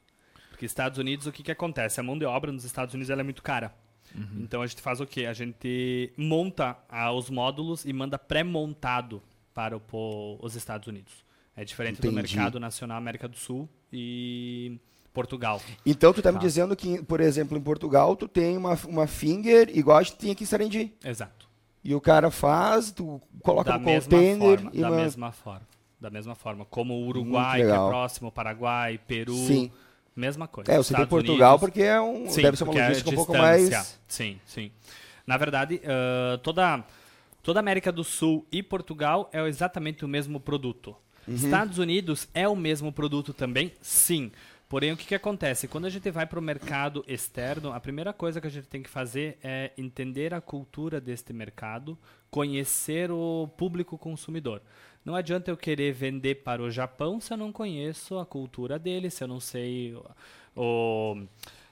B: Porque Estados Unidos, o que, que acontece? A mão de obra nos Estados Unidos ela é muito cara. Uhum. Então a gente faz o quê? A gente monta ah, os módulos e manda pré-montado para o, os Estados Unidos. É diferente Entendi. do mercado nacional América do Sul e Portugal.
D: Então tu está me tá. dizendo que, por exemplo, em Portugal tu tem uma, uma finger igual a gente tinha aqui em Sarandi.
B: Exato.
D: E o cara faz, tu coloca
B: da
D: no container
B: forma, da mesma forma. Da mesma forma, como o Uruguai, que é próximo, Paraguai, Peru.
D: Sim.
B: Mesma coisa.
D: É, eu citei Portugal Unidos, porque é um, sim, deve ser uma é logística é um pouco mais...
B: Sim, sim. Na verdade, uh, toda, toda a América do Sul e Portugal é exatamente o mesmo produto. Uhum. Estados Unidos é o mesmo produto também? Sim. Porém, o que, que acontece? Quando a gente vai para o mercado externo, a primeira coisa que a gente tem que fazer é entender a cultura deste mercado, conhecer o público consumidor. Não adianta eu querer vender para o Japão se eu não conheço a cultura dele, se eu não sei o,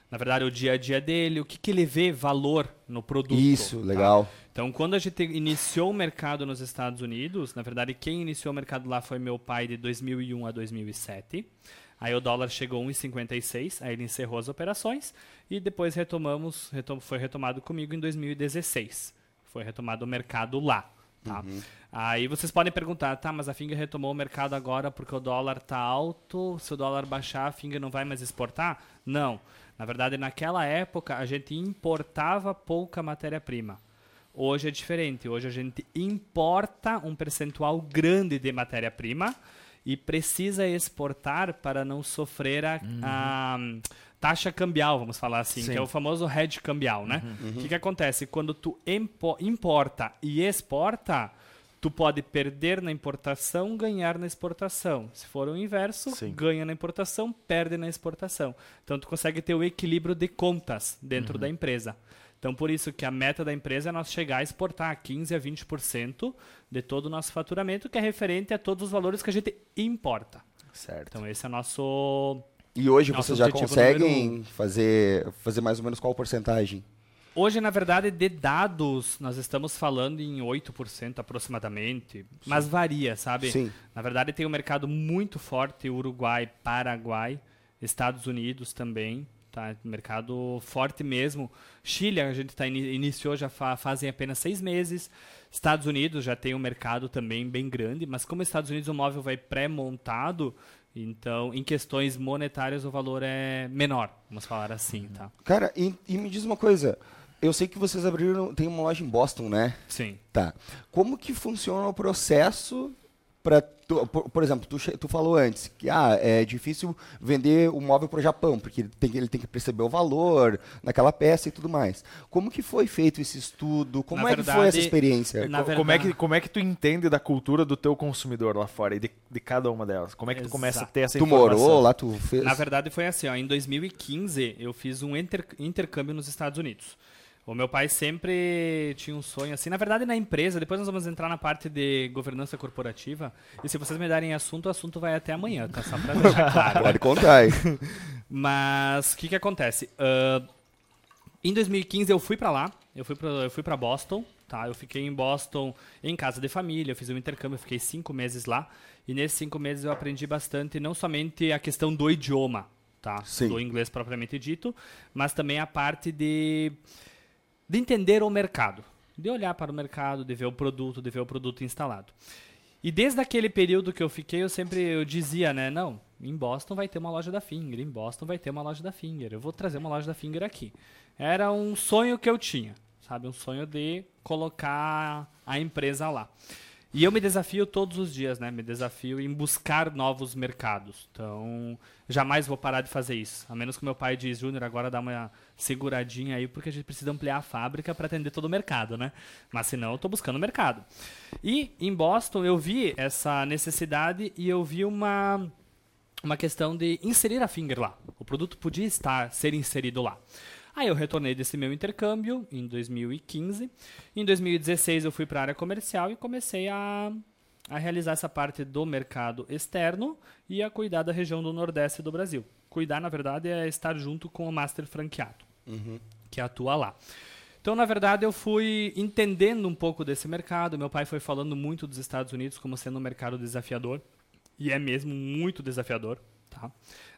B: na verdade, o dia a dia dele, o que, que ele vê valor no produto.
D: Isso, tá? legal.
B: Então, quando a gente iniciou o mercado nos Estados Unidos, na verdade, quem iniciou o mercado lá foi meu pai de 2001 a 2007. Aí o dólar chegou a 1,56, aí ele encerrou as operações e depois retomamos, retom foi retomado comigo em 2016. Foi retomado o mercado lá. Tá? Uhum. Aí vocês podem perguntar, tá, mas a Finger retomou o mercado agora porque o dólar tá alto, se o dólar baixar, a Finger não vai mais exportar? Não. Na verdade, naquela época, a gente importava pouca matéria-prima. Hoje é diferente. Hoje a gente importa um percentual grande de matéria-prima e precisa exportar para não sofrer a, uhum. a taxa cambial, vamos falar assim, Sim. que é o famoso hedge cambial, né? Uhum. O uhum. que, que acontece? Quando tu importa e exporta, tu Tu pode perder na importação, ganhar na exportação. Se for o inverso,
A: Sim.
B: ganha na importação, perde na exportação. Então tu consegue ter o equilíbrio de contas dentro
A: Uhum.
B: da empresa. Então por isso que a meta da empresa é nós chegar a exportar 15 a 20% de todo o nosso faturamento, que é referente a todos os valores que a gente importa.
A: Certo.
B: Então esse é o nosso
D: E hoje
B: Nosso
D: vocês já conseguem fazer, fazer mais ou menos qual porcentagem?
B: Hoje, na verdade, de dados, nós estamos falando em 8% aproximadamente, mas varia, sabe?
D: Sim.
B: Na verdade, tem um mercado muito forte, Uruguai, Paraguai, Estados Unidos também, tá? Mercado forte mesmo. Chile, a gente tá, ini- iniciou já fa fazem apenas seis meses. Estados Unidos já tem um mercado também bem grande, mas como Estados Unidos o móvel vai pré-montado, então, em questões monetárias, o valor é menor, vamos falar assim, tá?
D: Cara, e, e me diz uma coisa. Eu sei que vocês abriram, tem uma loja em Boston, né?
B: Sim.
D: Tá. Como que funciona o processo para por, por exemplo, tu, tu falou antes que ah, é difícil vender o móvel para o Japão, porque ele tem, que- ele tem que perceber o valor naquela peça e tudo mais. Como que foi feito esse estudo? Como
B: Na
D: é que foi
B: verdade,
D: essa experiência?
A: Como, é que,
B: verdade-
A: como é que tu entende da cultura do teu consumidor lá fora e de, de cada uma delas? Como é que tu começa a
B: Exato.
A: ter essa
D: Tu
A: informação?
D: morou lá, tu fez?
B: Na verdade foi assim, ó, em 2015 eu fiz um inter- intercâmbio nos Estados Unidos. O meu pai sempre tinha um sonho assim, na verdade na empresa, depois nós vamos entrar na parte de governança corporativa, e se vocês me darem assunto, o assunto vai até amanhã, tá? Só pra deixar claro.
D: Pode contar aí.
B: Mas o que que acontece? Ahn, em 2015 eu fui pra lá, eu fui pra, eu fui pra Boston, tá? Eu fiquei em Boston em casa de família, eu fiz um intercâmbio, fiquei cinco meses lá. E nesses cinco meses eu aprendi bastante, não somente a questão do idioma, tá?
D: Sim.
B: Do inglês propriamente dito, mas também a parte de, de entender o mercado. De olhar para o mercado, de ver o produto, de ver o produto instalado. E desde aquele período que eu fiquei, eu sempre eu dizia, né? Não, em Boston vai ter uma loja da Finger, em Boston vai ter uma loja da Finger. Eu vou trazer uma loja da Finger aqui. Era um sonho que eu tinha, sabe? Um sonho de colocar a empresa lá. E eu me desafio todos os dias, né? Me desafio em buscar novos mercados. Então, jamais vou parar de fazer isso. A menos que meu pai diz, Júnior, agora dá uma seguradinha aí, porque a gente precisa ampliar a fábrica para atender todo o mercado, né? Mas senão eu tô buscando mercado. E em Boston eu vi essa necessidade e eu vi uma uma questão de inserir a Finger lá. O produto podia estar ser inserido lá. Aí eu retornei desse meu intercâmbio em 2015. Em 2016 eu fui para a área comercial e comecei a, a realizar essa parte do mercado externo e a cuidar da região do Nordeste do Brasil. Cuidar, na verdade, é estar junto com o Master Franqueado, que atua lá. Então, na verdade, eu fui entendendo um pouco desse mercado. Meu pai foi falando muito dos Estados Unidos como sendo um mercado desafiador. E é mesmo muito desafiador. Tá?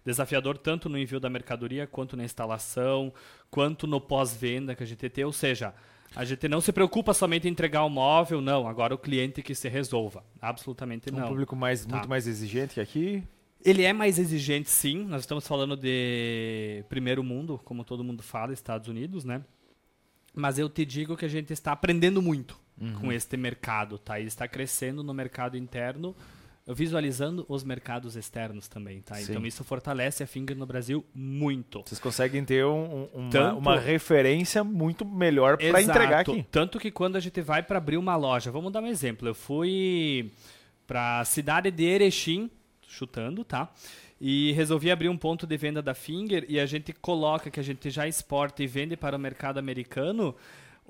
B: Desafiador tanto no envio da mercadoria, quanto na instalação, quanto no pós-venda que a gente tem. Ou seja, a gente não se preocupa somente em entregar o móvel, não. Agora o cliente que se resolva. Absolutamente
A: Um
B: não.
A: público mais,
B: Tá.
A: muito mais exigente que aqui.
B: Ele é mais exigente, sim. Nós estamos falando de primeiro mundo, como todo mundo fala, Estados Unidos, né? Mas eu te digo que a gente está aprendendo muito com este mercado, tá? Ele está crescendo no mercado interno, visualizando os mercados externos também, tá?
A: Sim.
B: Então isso fortalece a Finger no Brasil muito.
A: Vocês conseguem ter um- um- uma,
B: Tanto-
A: uma referência muito melhor para entregar aqui.
B: Tanto que quando a gente vai para abrir uma loja, vamos dar um exemplo. Eu fui para a cidade de Erechim, chutando, tá? E resolvi abrir um ponto de venda da Finger e a gente coloca que a gente já exporta e vende para o mercado americano.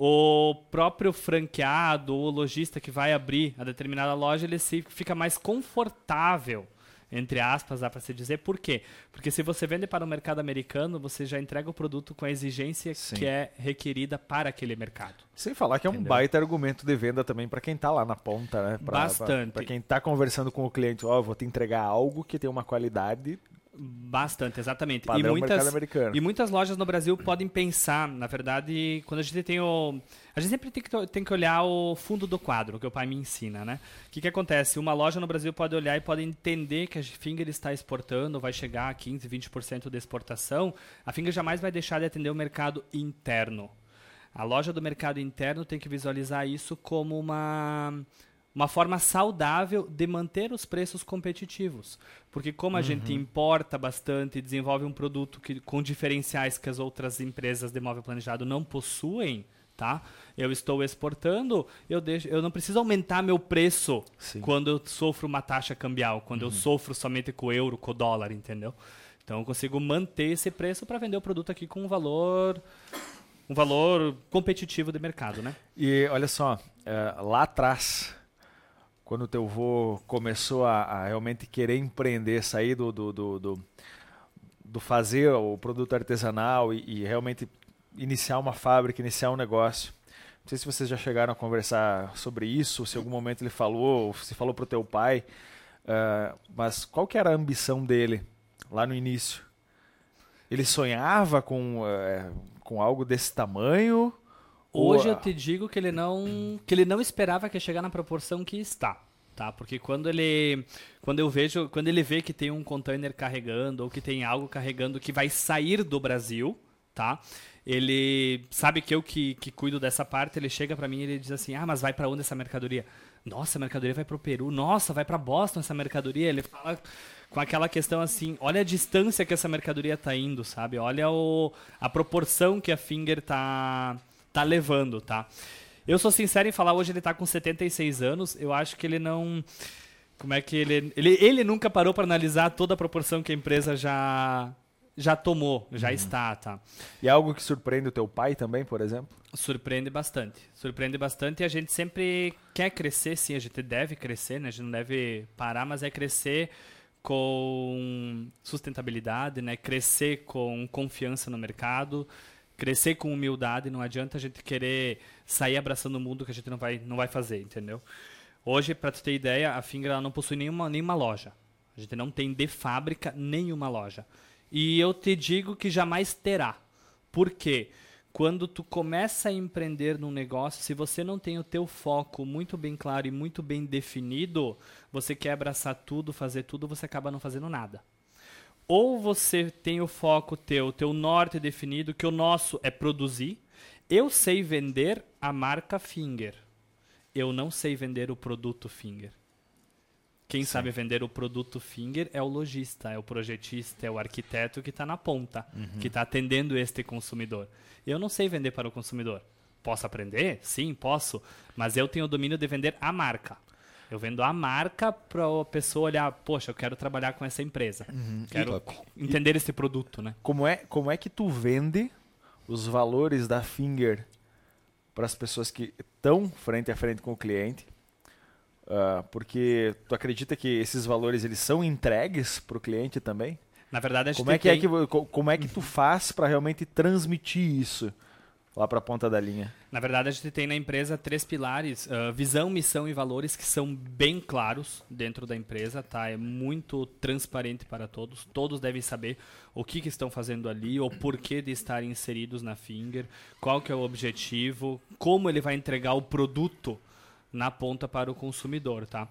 B: O próprio franqueado ou lojista que vai abrir a determinada loja, ele se fica mais confortável entre aspas, dá para se dizer. Por quê? Porque se você vende para o mercado americano, você já entrega o produto com a exigência
A: Sim.
B: que é requerida para aquele mercado.
A: Sem falar que é um
B: Entendeu?
A: baita argumento de venda também para quem tá lá na ponta, né? Pra-
B: Bastante.
A: Para quem tá conversando com o cliente, ó, eu vou te entregar algo que tem uma qualidade
B: Bastante, exatamente.
A: padrão
B: e muitas,
A: americano.
B: e muitas lojas no Brasil podem pensar, na verdade, quando a gente tem o. A gente sempre tem que, tem que olhar o fundo do quadro, que o pai me ensina, né? O que, que acontece? Uma loja no Brasil pode olhar e pode entender que a Finger está exportando, vai chegar a 15, 20% de exportação. A Finger jamais vai deixar de atender o mercado interno. A loja do mercado interno tem que visualizar isso como uma, uma forma saudável de manter os preços competitivos. Porque como a gente importa bastante e desenvolve um produto que, com diferenciais que as outras empresas de móvel planejado não possuem, tá? Eu estou exportando, eu deixo, eu não preciso aumentar meu preço
A: Sim.
B: quando eu sofro uma taxa cambial, quando eu sofro somente com o euro, com o dólar, entendeu? Então eu consigo manter esse preço para vender o produto aqui com um valor um valor competitivo de mercado, né?
A: E olha só, é, lá atrás, quando teu vô começou a, a realmente querer empreender, sair do, do, do, do, do fazer o produto artesanal e, e realmente iniciar uma fábrica, iniciar um negócio. Não sei se vocês já chegaram a conversar sobre isso, se em algum momento ele falou, ou se falou para o teu pai, uh, mas qual que era a ambição dele lá no início? Ele sonhava com, uh, com algo desse tamanho?
B: Hoje eu te digo que ele não que ele não esperava que ia chegar na proporção que está, tá? Porque quando ele quando eu vejo, quando ele vê que tem um container carregando ou que tem algo carregando que vai sair do Brasil, tá? Ele sabe que eu que, que cuido dessa parte, ele chega pra mim e ele diz assim: "Ah, mas vai pra onde essa mercadoria?" Nossa, a mercadoria vai pro Peru. Nossa, vai pra Boston essa mercadoria. Ele fala com aquela questão assim, olha a distância que essa mercadoria tá indo, sabe? Olha o, a proporção que a Finger tá tá levando, tá? Eu sou sincero em falar, hoje ele tá com 76 anos, eu acho que ele não como é que ele ele, ele nunca parou para analisar toda a proporção que a empresa já já tomou, já está, tá?
A: E é algo que surpreende o teu pai também, por exemplo?
B: Surpreende bastante. Surpreende bastante e a gente sempre quer crescer, sim, a gente deve crescer, né? A gente não deve parar, mas é crescer com sustentabilidade, né? Crescer com confiança no mercado, crescer com humildade, não adianta a gente querer sair abraçando o mundo que a gente não vai não vai fazer, entendeu? Hoje, para tu ter ideia, a Finger ela não possui nenhuma nenhuma loja. A gente não tem de fábrica nenhuma loja. E eu te digo que jamais terá. Por quê? Quando tu começa a empreender num negócio, se você não tem o teu foco muito bem claro e muito bem definido, você quer abraçar tudo, fazer tudo, você acaba não fazendo nada. Ou você tem o foco teu, teu norte definido, que o nosso é produzir. Eu sei vender a marca Finger. Eu não sei vender o produto Finger. Quem sabe vender o produto Finger é o lojista, é o projetista, é o arquiteto que está na ponta, que está atendendo este consumidor. Eu não sei vender para o consumidor. Posso aprender? Sim, posso. Mas eu tenho o domínio de vender a marca. Eu vendo a marca para a pessoa olhar, poxa, eu quero trabalhar com essa empresa. Quero
D: Top.
B: entender esse produto, né?
A: Como é, como é que tu vende os valores da Finger para as pessoas que estão frente a frente com o cliente? Ah, porque tu acredita que esses valores eles são entregues para o cliente também?
B: Na verdade, a gente
A: Como é que é que como é que tu faz para realmente transmitir isso lá para a ponta da linha?
B: Na verdade, a gente tem na empresa três pilares: ah, visão, missão e valores que são bem claros dentro da empresa, tá? É muito transparente para todos. Todos devem saber o que, que estão fazendo ali, o porquê de estarem inseridos na Finger, qual que é o objetivo, como ele vai entregar o produto na ponta para o consumidor, tá?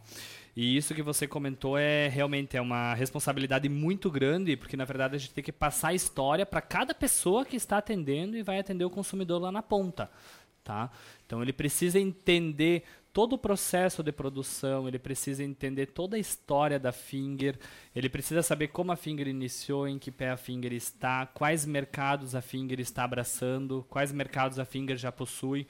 B: E isso que você comentou é realmente é uma responsabilidade muito grande, porque na verdade a gente tem que passar a história para cada pessoa que está atendendo e vai atender o consumidor lá na ponta, tá? Então ele precisa entender todo o processo de produção, ele precisa entender toda a história da Finger, ele precisa saber como a Finger iniciou, em que pé a Finger está, quais mercados a Finger está abraçando, quais mercados a Finger já possui.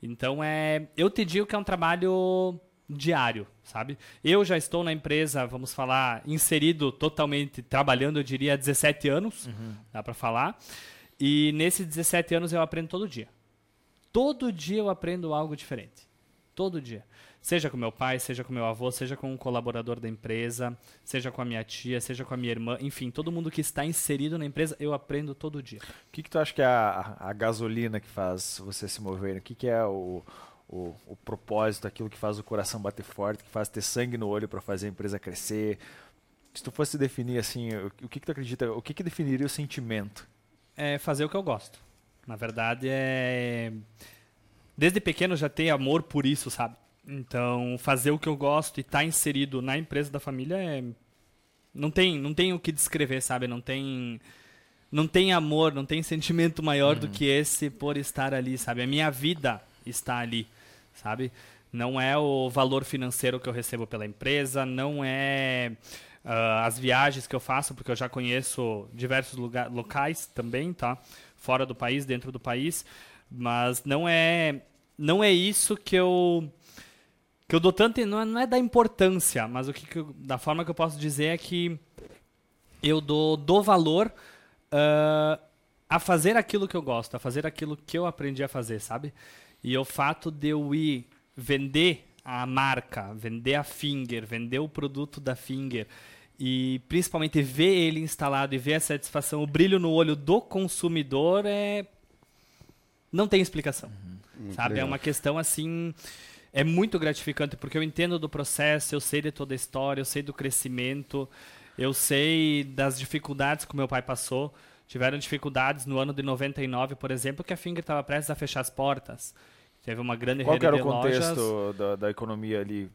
B: Então é, eu te digo que é um trabalho diário, sabe? Eu já estou na empresa, vamos falar, inserido totalmente, trabalhando, eu diria, há 17 anos, dá para falar. E nesses 17 anos eu aprendo todo dia. Todo dia eu aprendo algo diferente. Todo dia. Seja com meu pai, seja com meu avô, seja com um colaborador da empresa, seja com a minha tia, seja com a minha irmã, enfim, todo mundo que está inserido na empresa, eu aprendo todo dia.
A: O que, que tu acha que é a, a gasolina que faz você se mover? O que, que é o, o, o propósito, aquilo que faz o coração bater forte, que faz ter sangue no olho para fazer a empresa crescer? Se tu fosse definir assim, o, o que, que tu acredita, o que, que definiria o sentimento?
B: é fazer o que eu gosto. Na verdade, é. Desde pequeno já tenho amor por isso, sabe? Então, fazer o que eu gosto e estar inserido na empresa da família é. Não tem, não tem o que descrever, sabe? Não tem. Não tem amor, não tem sentimento maior do que esse por estar ali, sabe? A minha vida está ali, sabe? Não é o valor financeiro que eu recebo pela empresa, não é ah, as viagens que eu faço, porque eu já conheço diversos lugar, locais também, tá? Fora do país, dentro do país. Mas não é não é isso que eu que eu dou tanto não é, não é da importância, mas o que, que eu, da forma que eu posso dizer é que eu dou, dou valor uh, a fazer aquilo que eu gosto, a fazer aquilo que eu aprendi a fazer, sabe? E o fato de eu ir vender a marca, vender a Finger, vender o produto da Finger e principalmente ver ele instalado e ver a satisfação, o brilho no olho do consumidor é não tem explicação. Uhum. Sabe? É legal. É uma questão assim é muito gratificante porque eu entendo do processo, eu sei de toda a história, eu sei do crescimento, eu sei das dificuldades que o meu pai passou. Tiveram dificuldades no ano de 99, por exemplo, que a Finger estava prestes a fechar as portas. Teve uma grande
A: Qual
B: rede
A: era o contexto da, da, economia ali?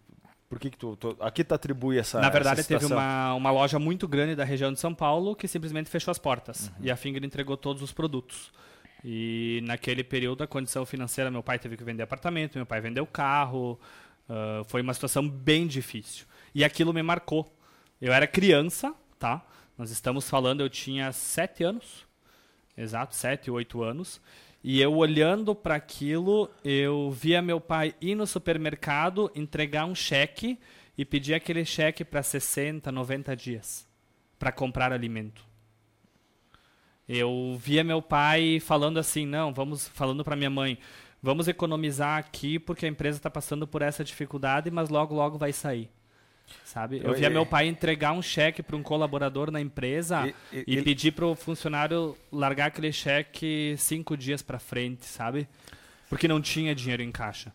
A: Por que, que tu, tu, aqui tu atribui essa
B: Na verdade,
A: essa
B: teve uma, uma loja muito grande da região de São Paulo que simplesmente fechou as portas. Uhum. E a Finger entregou todos os produtos. E naquele período, a condição financeira, meu pai teve que vender apartamento, meu pai vendeu carro. Uh, foi uma situação bem difícil. E aquilo me marcou. Eu era criança, tá? Nós estamos falando, eu tinha sete anos, exato, sete, oito anos. E eu olhando para aquilo, eu via meu pai ir no supermercado, entregar um cheque e pedir aquele cheque para 60, 90 dias para comprar alimento. Eu via meu pai falando assim, não, vamos falando para minha mãe, vamos economizar aqui porque a empresa está passando por essa dificuldade, mas logo logo vai sair. Sabe? Eu via meu pai entregar um cheque para um colaborador na empresa e, e, e pedir para o funcionário largar aquele cheque cinco dias para frente, sabe? Porque não tinha dinheiro em caixa.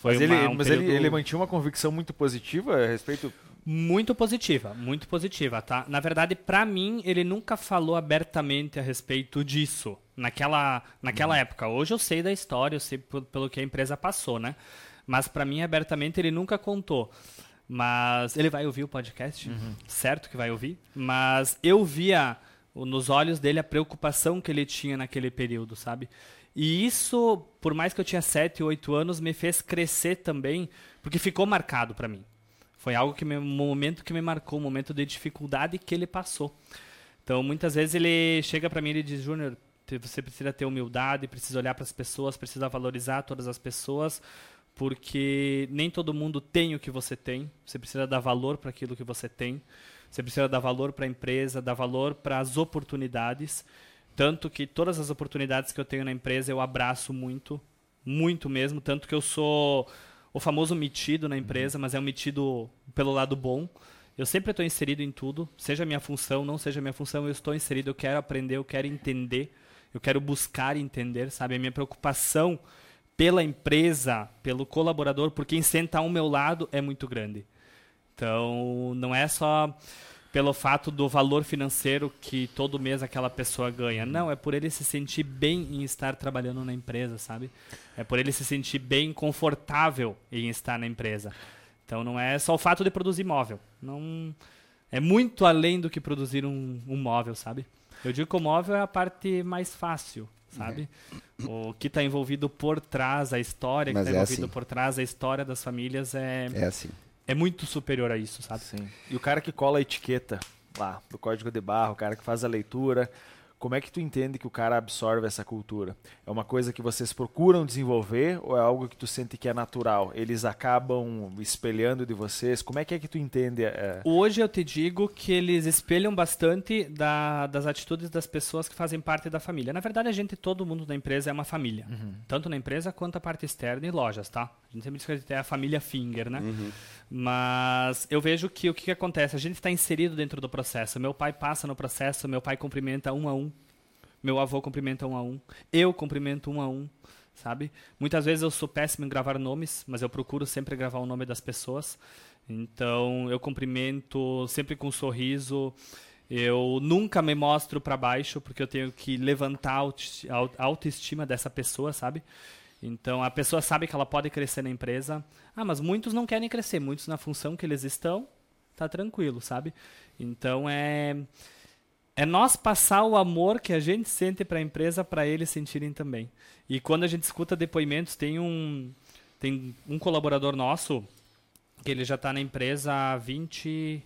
A: Foi mas, uma, ele, um mas período... ele, ele mantinha uma convicção muito positiva a respeito
B: muito positiva, muito positiva, tá? Na verdade, para mim, ele nunca falou abertamente a respeito disso naquela, naquela uhum. época. Hoje eu sei da história, eu sei pelo que a empresa passou, né? Mas para mim, abertamente, ele nunca contou. Mas ele vai ouvir o podcast, uhum. certo que vai ouvir. Mas eu via nos olhos dele a preocupação que ele tinha naquele período, sabe? E isso, por mais que eu tinha 7, 8 anos, me fez crescer também, porque ficou marcado para mim. Foi algo que me, um momento que me marcou, um momento de dificuldade que ele passou. Então, muitas vezes ele chega para mim e diz: "Júnior, você precisa ter humildade, precisa olhar para as pessoas, precisa valorizar todas as pessoas, porque nem todo mundo tem o que você tem. Você precisa dar valor para aquilo que você tem. Você precisa dar valor para a empresa, dar valor para as oportunidades. Tanto que todas as oportunidades que eu tenho na empresa eu abraço muito, muito mesmo. Tanto que eu sou o famoso metido na empresa, mas é um metido pelo lado bom. Eu sempre estou inserido em tudo, seja minha função, não seja minha função, eu estou inserido, eu quero aprender, eu quero entender, eu quero buscar entender, sabe? A minha preocupação pela empresa, pelo colaborador, por quem senta ao meu lado é muito grande. Então, não é só pelo fato do valor financeiro que todo mês aquela pessoa ganha. Não, é por ele se sentir bem em estar trabalhando na empresa, sabe? É por ele se sentir bem confortável em estar na empresa. Então não é só o fato de produzir móvel. Não é muito além do que produzir um, um móvel, sabe? Eu digo que o móvel é a parte mais fácil sabe? O que está envolvido por trás, a história Mas que está é envolvido assim. por trás, a história das famílias é.
D: É assim.
B: É muito superior a isso, sabe?
A: Sim. E o cara que cola a etiqueta lá do código de barra, o cara que faz a leitura, como é que tu entende que o cara absorve essa cultura? É uma coisa que vocês procuram desenvolver ou é algo que tu sente que é natural? Eles acabam espelhando de vocês? Como é que é que tu entende? É...
B: Hoje eu te digo que eles espelham bastante da, das atitudes das pessoas que fazem parte da família. Na verdade, a gente, todo mundo da empresa é uma família. Uhum. Tanto na empresa quanto a parte externa e lojas, tá? A gente sempre diz que a gente é a família Finger, né? Uhum. Mas eu vejo que o que, que acontece? A gente está inserido dentro do processo. Meu pai passa no processo, meu pai cumprimenta um a um, meu avô cumprimenta um a um, eu cumprimento um a um, sabe? Muitas vezes eu sou péssimo em gravar nomes, mas eu procuro sempre gravar o nome das pessoas. Então eu cumprimento sempre com um sorriso. Eu nunca me mostro para baixo porque eu tenho que levantar a autoestima dessa pessoa, sabe? Então a pessoa sabe que ela pode crescer na empresa. Ah, mas muitos não querem crescer, muitos na função que eles estão, tá tranquilo, sabe? Então é é nós passar o amor que a gente sente para a empresa para eles sentirem também. E quando a gente escuta depoimentos, tem um tem um colaborador nosso que ele já está na empresa há 20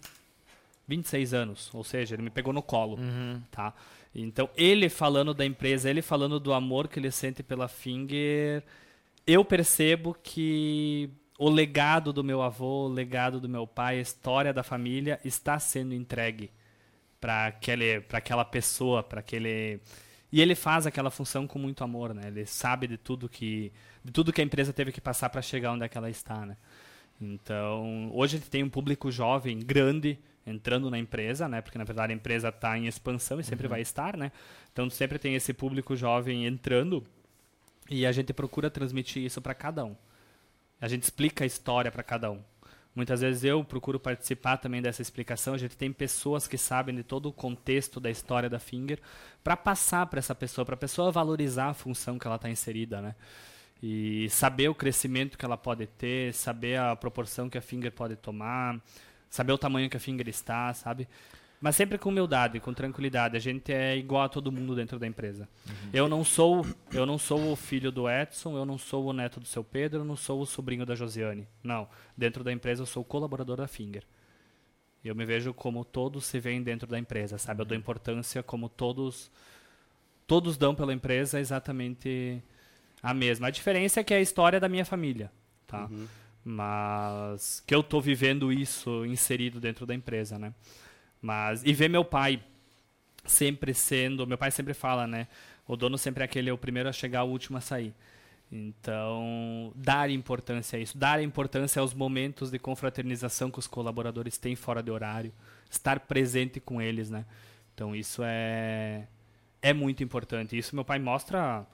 B: 26 anos, ou seja, ele me pegou no colo,
A: Uhum.
B: tá? Então, ele falando da empresa, ele falando do amor que ele sente pela Finger, eu percebo que o legado do meu avô, o legado do meu pai, a história da família está sendo entregue para aquele para aquela pessoa, para aquele e ele faz aquela função com muito amor, né? Ele sabe de tudo que de tudo que a empresa teve que passar para chegar onde é ela está, né? Então, hoje a gente tem um público jovem grande entrando na empresa, né? Porque na verdade a empresa está em expansão e sempre vai estar, né? Então sempre tem esse público jovem entrando e a gente procura transmitir isso para cada um. A gente explica a história para cada um. Muitas vezes eu procuro participar também dessa explicação. A gente tem pessoas que sabem de todo o contexto da história da Finger para passar para essa pessoa, para a pessoa valorizar a função que ela está inserida, né? E saber o crescimento que ela pode ter, saber a proporção que a Finger pode tomar, saber o tamanho que a Finger está, sabe? Mas sempre com humildade, com tranquilidade. A gente é igual a todo mundo dentro da empresa. Eu não sou, eu não sou o filho do Edson, eu não sou o neto do seu Pedro, eu não sou o sobrinho da Josiane. Não, dentro da empresa eu sou o colaborador da Finger. Eu me vejo como todos se veem dentro da empresa, sabe? Eu dou importância como todos todos dão pela empresa exatamente a mesma. A diferença é que é a história da minha família, tá? Mas que eu tô vivendo isso inserido dentro da empresa, né? Mas e ver meu pai sempre sendo, meu pai sempre fala, né? O dono sempre é aquele é o primeiro a chegar, o último a sair. Então, dar importância a isso, dar importância aos momentos de confraternização que os colaboradores têm fora de horário, estar presente com eles, né? Então, isso é é muito importante. Isso meu pai mostra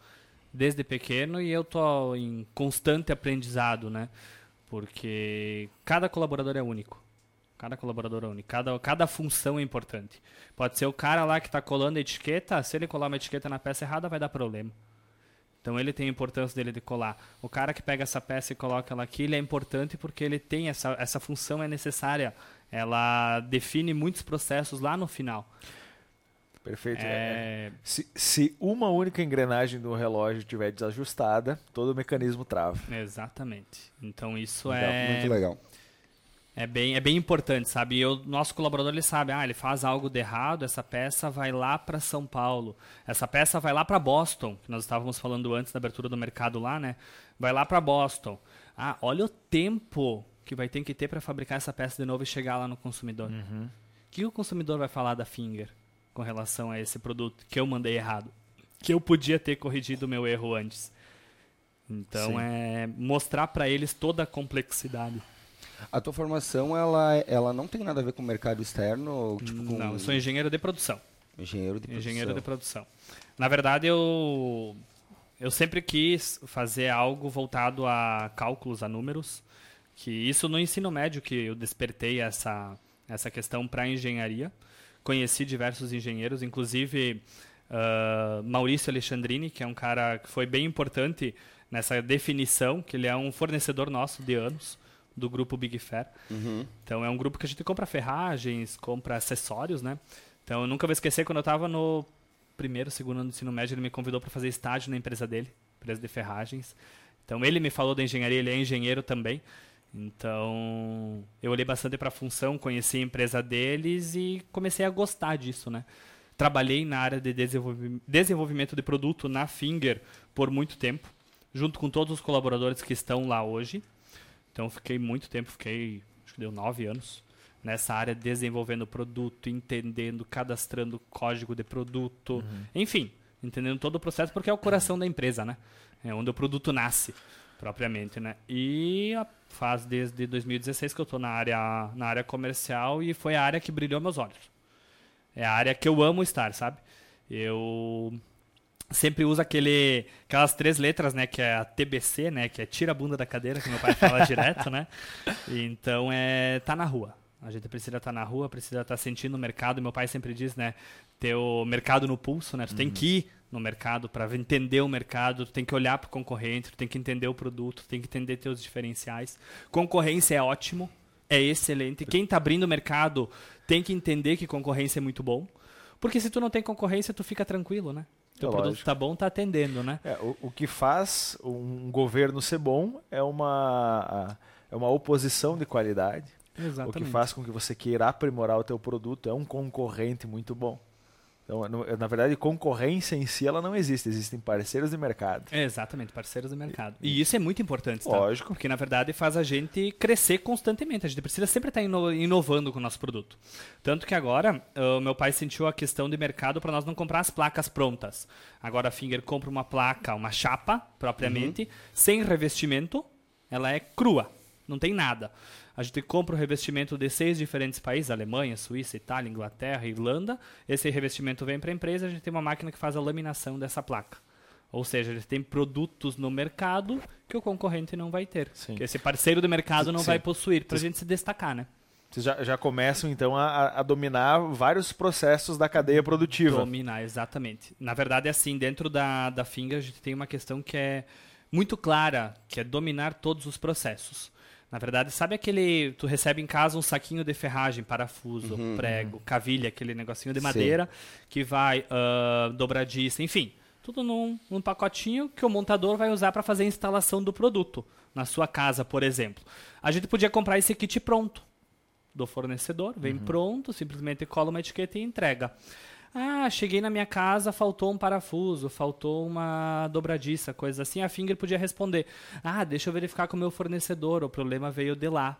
B: desde pequeno e eu tô em constante aprendizado, né? Porque cada colaborador é único. Cada colaborador é único. Cada, cada função é importante. Pode ser o cara lá que está colando a etiqueta, se ele colar uma etiqueta na peça errada, vai dar problema. Então ele tem a importância dele de colar. O cara que pega essa peça e coloca ela aqui, ele é importante porque ele tem essa, essa função é necessária. Ela define muitos processos lá no final.
A: Perfeito. É,
B: É,
A: Se, se uma única engrenagem do relógio estiver desajustada, todo o mecanismo trava.
B: exatamente. Então isso
D: Legal,
B: é
D: Muito legal.
B: É bem, é bem importante, sabe? E o nosso colaborador ele sabe, ah, ele faz algo de errado, essa peça vai lá para São Paulo, essa peça vai lá para Boston, que nós estávamos falando antes da abertura do mercado lá, né? Vai lá para Boston. Ah, olha o tempo que vai ter que ter para fabricar essa peça de novo e chegar lá no consumidor. O que o consumidor vai falar da Finger com relação a esse produto que eu mandei errado? Que eu podia ter corrigido o meu erro antes. Então
A: Sim.
B: é mostrar para eles toda a complexidade.
D: A tua formação, ela, ela não tem nada a ver com o mercado externo? Tipo, com
B: Não, eu sou engenheiro de produção.
D: engenheiro de produção.
B: Engenheiro de produção. Na verdade, eu eu sempre quis fazer algo voltado a cálculos, a números, que isso no ensino médio que eu despertei essa essa questão para engenharia. Conheci diversos engenheiros, inclusive ah, Maurício Alexandrini, que é um cara que foi bem importante nessa definição, que ele é um fornecedor nosso de anos do grupo Big Fair.
D: Uhum.
B: Então é um grupo que a gente compra ferragens, compra acessórios, né? Então eu nunca vou esquecer quando eu estava no primeiro, segundo ano do ensino médio, ele me convidou para fazer estágio na empresa dele, empresa de ferragens. Então ele me falou da engenharia, ele é engenheiro também. Então eu olhei bastante para a função, conheci a empresa deles e comecei a gostar disso, né? Trabalhei na área de desenvolvi- desenvolvimento de produto na Finger por muito tempo, junto com todos os colaboradores que estão lá hoje. Então fiquei muito tempo, fiquei, acho que deu nove anos nessa área desenvolvendo produto, entendendo, cadastrando código de produto, enfim, entendendo todo o processo porque é o coração da empresa, né? É onde o produto nasce propriamente, né? E a- faz desde 2016 que eu estou na área na área comercial e foi a área que brilhou meus olhos. É a área que eu amo estar, sabe? Eu sempre uso aquele, aquelas três letras, né? Que é a TBC, né? Que é tira a bunda da cadeira, que meu pai fala direto, né? Então é tá na rua. A gente precisa estar na rua, precisa estar sentindo o mercado. Meu pai sempre diz, né? Ter o mercado no pulso, né? Tu tem que ir no mercado para entender o mercado, tu tem que olhar para o concorrente, tu tem que entender o produto, tu tem que entender teus diferenciais. Concorrência é ótimo, é excelente. Quem está abrindo o mercado tem que entender que concorrência é muito bom. Porque se tu não tem concorrência, tu fica tranquilo, né? Teu
A: É
B: produto
A: lógico.
B: tá bom, tá atendendo, né?
A: É, o, o que faz um governo ser bom é uma, é uma oposição de qualidade.
B: Exatamente.
A: O que faz com que você queira aprimorar o teu produto é um concorrente muito bom. Então, no- na verdade, concorrência em si ela não existe, existem parceiros de mercado.
B: É, exatamente, parceiros do mercado. E isso é muito importante, tá?
A: Lógico.
B: Porque, na verdade, faz a gente crescer constantemente. A gente precisa sempre estar ino- inovando com o nosso produto. Tanto que agora, ah, meu pai sentiu a questão de mercado para nós não comprar as placas prontas. Agora a Finger compra uma placa, uma chapa, propriamente, sem revestimento. Ela é crua, não tem nada. A gente compra o revestimento de seis diferentes países, Alemanha, Suíça, Itália, Inglaterra, Irlanda. Esse revestimento vem para a empresa, a gente tem uma máquina que faz a laminação dessa placa. Ou seja, ele tem produtos no mercado que o concorrente não vai ter.
A: Sim.
B: Que esse parceiro do mercado não
A: Sim.
B: vai possuir, para a gente se destacar, né?
A: Vocês já, já começam, então, a, a dominar vários processos da cadeia produtiva.
B: Dominar, exatamente. Na verdade, é assim, dentro da, da Finger a gente tem uma questão que é muito clara, que é dominar todos os processos. Na verdade, sabe aquele. Tu recebe em casa um saquinho de ferragem, parafuso, prego, cavilha, aquele negocinho de
D: Sim.
B: madeira que vai ah, dobradiça, enfim. Tudo num, num pacotinho que o montador vai usar para fazer a instalação do produto na sua casa, por exemplo. A gente podia comprar esse kit pronto do fornecedor, vem pronto, simplesmente cola uma etiqueta e entrega. Ah, cheguei na minha casa, faltou um parafuso, faltou uma dobradiça, coisa assim. A Finger podia responder: Ah, deixa eu verificar com o meu fornecedor, o problema veio de lá.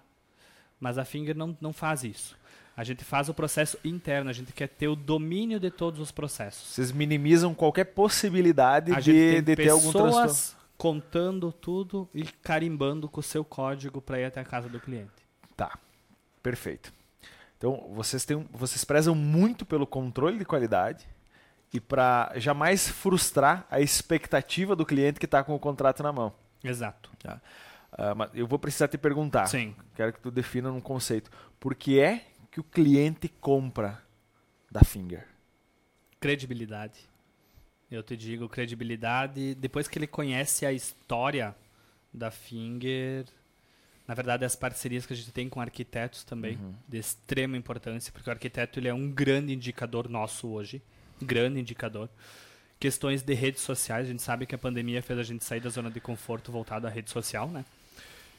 B: Mas a Finger não, não faz isso. A gente faz o processo interno, a gente quer ter o domínio de todos os processos.
A: Vocês minimizam qualquer possibilidade
B: A
A: de, de ter algum transtorno.
B: contando tudo e carimbando com o seu código para ir até a casa do cliente.
A: Tá, perfeito. Então, vocês, têm, vocês prezam muito pelo controle de qualidade e para jamais frustrar a expectativa do cliente que está com o contrato na mão.
B: Exato.
A: Tá? Mas eu vou precisar te perguntar.
B: Sim.
A: Quero que tu defina um conceito. Por que é que o cliente compra da Finger?
B: Credibilidade. Eu te digo, credibilidade. Depois que ele conhece a história da Finger, na verdade, as parcerias que a gente tem com arquitetos também, de extrema importância, porque o arquiteto ele é um grande indicador nosso hoje. Grande indicador. Questões de redes sociais, a gente sabe que a pandemia fez a gente sair da zona de conforto voltado à rede social, né?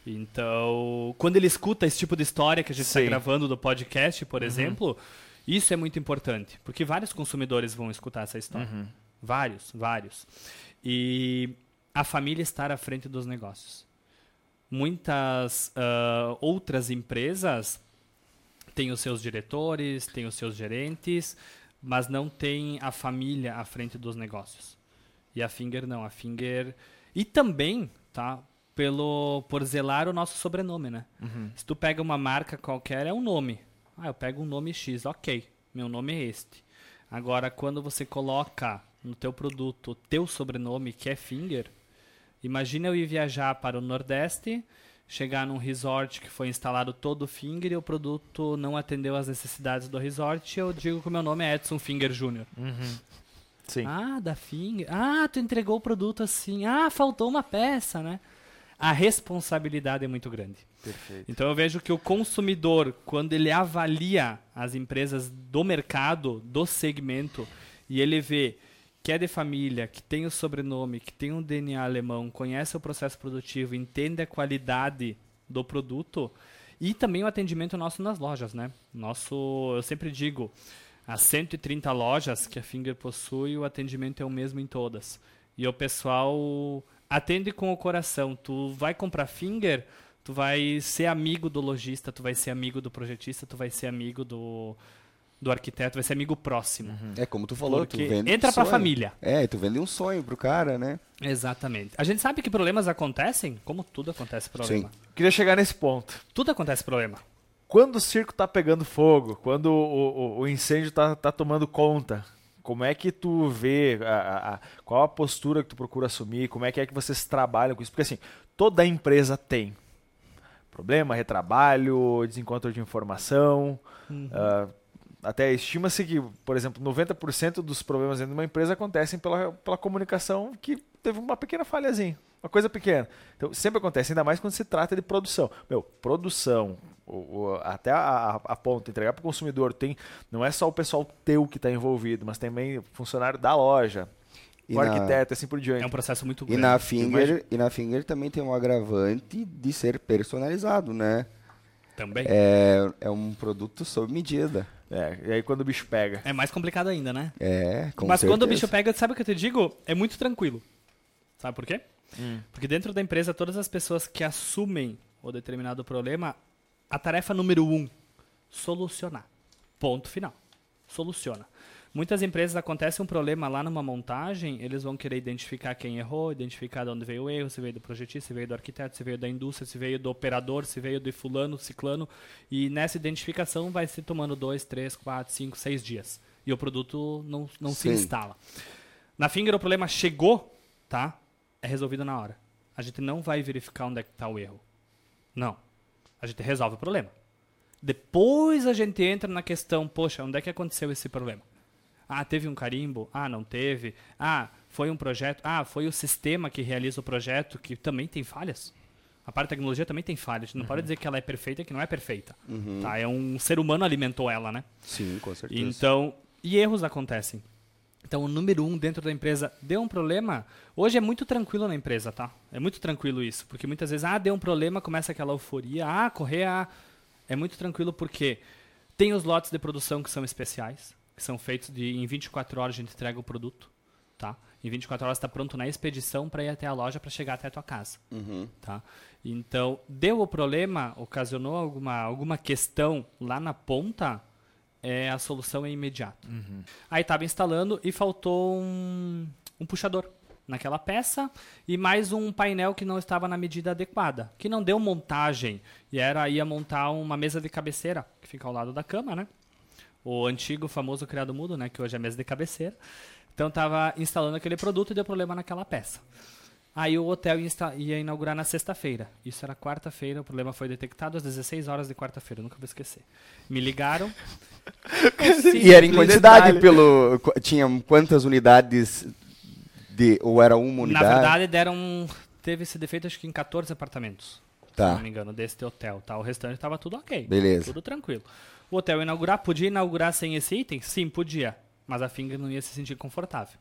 B: Então, quando ele escuta esse tipo de história que a gente está gravando do podcast, por exemplo, isso é muito importante, porque vários consumidores vão escutar essa história. Vários, vários. E a família estar à frente dos negócios. Muitas ah, outras empresas têm os seus diretores, têm os seus gerentes, mas não tem a família à frente dos negócios. E a Finger não, a Finger e também, tá, pelo por zelar o nosso sobrenome, né? Se tu pega uma marca qualquer é um nome. Ah, eu pego um nome X, OK. Meu nome é este. Agora quando você coloca no teu produto o teu sobrenome, que é Finger, imagina eu ir viajar para o Nordeste, chegar num resort que foi instalado todo Finger e o produto não atendeu às necessidades do resort, eu digo que o meu nome é Edson Finger Jr.
A: Sim.
B: Ah, da Finger. Ah, tu entregou o produto assim. Ah, faltou uma peça, né? A responsabilidade é muito grande.
A: Perfeito.
B: Então eu vejo que o consumidor, quando ele avalia as empresas do mercado, do segmento, e ele vê que é de família, que tem o sobrenome, que tem um DNA alemão, conhece o processo produtivo, entende a qualidade do produto e também o atendimento nosso nas lojas, né? Nosso, eu sempre digo, as 130 lojas que a Finger possui, o atendimento é o mesmo em todas. E o pessoal atende com o coração. Tu vai comprar Finger, tu vai ser amigo do lojista, tu vai ser amigo do projetista, tu vai ser amigo do, do arquiteto, vai ser amigo próximo.
D: É como tu falou,
B: Porque
D: tu vende
B: entra
D: um
B: pra
D: sonho.
B: família.
D: É, tu vende um sonho pro cara, né?
B: Exatamente. A gente sabe que problemas acontecem, como tudo acontece problema.
D: Sim.
A: Queria chegar nesse ponto.
B: Tudo acontece problema.
A: Quando o circo tá pegando fogo, quando o, o- o incêndio tá, tá tomando conta, como é que tu vê, a- a- a- qual a postura que tu procura assumir, como é que é que vocês trabalham com isso? Porque assim, toda empresa tem problema, retrabalho, desencontro de informação, ah, até estima-se que, por exemplo, 90% dos problemas dentro de uma empresa acontecem pela, pela comunicação que teve uma pequena falhazinha, uma coisa pequena. Então, sempre acontece, ainda mais quando se trata de produção. Meu, produção, o- o- até a, a, a ponta, entregar para o consumidor, tem, não é só o pessoal teu que está envolvido, mas também o funcionário da loja,
D: E
A: o
D: na-
A: arquiteto, assim por diante.
B: É um processo muito
D: E
B: grande.
D: na, Finger, e na Finger também tem um agravante de ser personalizado, né?
B: Também.
D: É, é um produto sob medida.
A: É, e aí quando o bicho pega.
B: É mais complicado ainda, né?
D: É, com
B: Mas quando o bicho
D: certeza.
B: pega, sabe o que eu te digo? É muito tranquilo. Sabe por quê?
A: Hum.
B: Porque dentro da empresa, todas as pessoas que assumem o determinado problema, a tarefa número um, solucionar. Ponto final. Soluciona. Muitas empresas acontece um problema lá numa montagem, eles vão querer identificar quem errou, identificar de onde veio o erro, se veio do projetista, se veio do arquiteto, se veio da indústria, se veio do operador, se veio de fulano, ciclano, e nessa identificação vai se tomando dois, três, quatro, cinco, seis dias. E o produto não, não se instala. Na Finger o problema chegou, tá? É resolvido na hora. A gente não vai verificar onde é que está o erro. Não. A gente resolve o problema. Depois a gente entra na questão, poxa, onde é que aconteceu esse problema? Ah, teve um carimbo? Ah, não teve. Ah, foi um projeto. Ah, foi o sistema que realiza o projeto que também tem falhas. A parte da tecnologia também tem falhas. A gente não pode dizer que ela é perfeita que não é perfeita. Tá? É um ser humano alimentou ela, né?
D: Sim, com certeza.
B: Então, e erros acontecem. Então, o número um dentro da empresa deu um problema. Hoje é muito tranquilo na empresa, tá? É muito tranquilo isso, porque muitas vezes, ah, deu um problema, começa aquela euforia, ah, correr, ah. É muito tranquilo porque tem os lotes de produção que são especiais, que são feitos de em 24 horas a gente entrega o produto, tá? Em 24 horas está pronto na expedição para ir até a loja para chegar até a tua casa,
D: Uhum.
B: tá? Então, deu o problema, ocasionou alguma alguma questão lá na ponta, é, a solução é imediata. Aí estava instalando e faltou um, um puxador naquela peça e mais um painel que não estava na medida adequada, que não deu montagem e era ia montar uma mesa de cabeceira que fica ao lado da cama, né? O antigo famoso criado mudo, né, que hoje é mesa de cabeceira. Então estava instalando aquele produto e deu problema naquela peça. Aí o hotel ia, inaugurar na sexta-feira. Isso era quarta-feira, o problema foi detectado às 16 horas de quarta-feira, nunca vou esquecer. Me ligaram.
D: E era em quantidade
A: detalhe.
D: pelo. qu- Tinha quantas unidades de. Ou era uma
B: Na
D: unidade?
B: verdade, deram. Teve esse defeito acho que em 14 apartamentos. Se
D: Tá.
B: não me engano, desse hotel. Tá? O restante estava tudo ok.
D: Beleza.
B: Tudo tranquilo. O hotel inaugurar, podia inaugurar sem esse item? Sim, podia. Mas a Finger não ia se sentir confortável.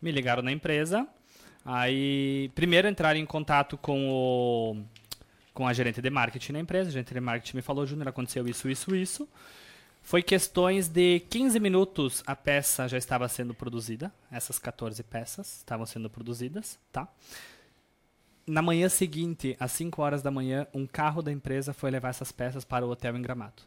B: Me ligaram na empresa. Aí, primeiro entraram em contato com o com a gerente de marketing na empresa. A gerente de marketing me falou, Júnior, aconteceu isso, isso, isso. Foi questões de 15 minutos a peça já estava sendo produzida. Essas 14 peças estavam sendo produzidas, tá? Na manhã seguinte, às 5 horas da manhã, um carro da empresa foi levar essas peças para o hotel em Gramado.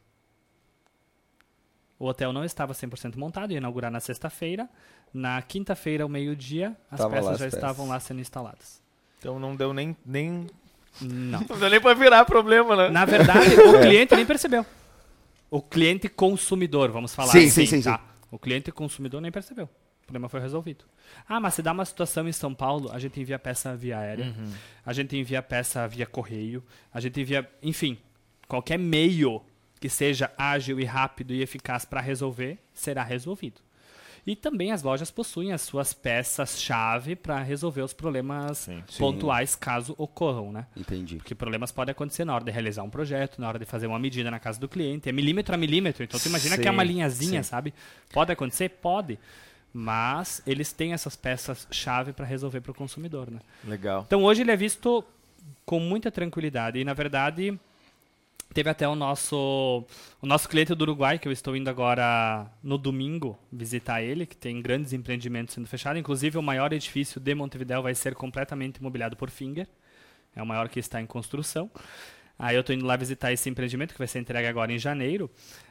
B: O hotel não estava 100% montado, ia inaugurar na sexta-feira. Na quinta-feira, ao meio-dia, as
D: Tava lá
B: peças
D: as
B: já
D: peças.
B: estavam lá sendo instaladas.
A: Então não deu nem. nem...
B: Não.
A: Não deu nem pra virar problema, né?
B: Na verdade, o cliente nem percebeu. O cliente consumidor, vamos falar
D: Sim,
B: assim,
D: sim, sim,
B: tá? O cliente consumidor nem percebeu. O problema foi resolvido. Ah, mas se dá uma situação em São Paulo, a gente envia peça via aérea, a gente envia peça via correio, a gente envia, enfim, qualquer meio que seja ágil e rápido e eficaz para resolver, será resolvido. E também as lojas possuem as suas peças-chave para resolver os problemas
A: Sim.
D: Sim.
B: pontuais caso ocorram, né?
D: Entendi.
B: Porque problemas podem acontecer na hora de realizar um projeto, na hora de fazer uma medida na casa do cliente. É milímetro a milímetro. Então, tu imagina que é uma
A: Sim,
B: linhazinha,
A: sim.
B: sabe? Pode acontecer? Pode. Mas eles têm essas peças-chave para resolver para o consumidor, né?
A: Legal.
B: Então, hoje ele é visto com muita tranquilidade. E, na verdade, teve até o nosso, o nosso cliente do Uruguai, que eu estou indo agora no domingo visitar ele, que tem grandes empreendimentos sendo fechados. Inclusive, o maior edifício de Montevideo vai ser completamente imobiliado por Finger. É o maior que está em construção. Aí eu estou indo lá visitar esse empreendimento, que vai ser entregue agora em janeiro.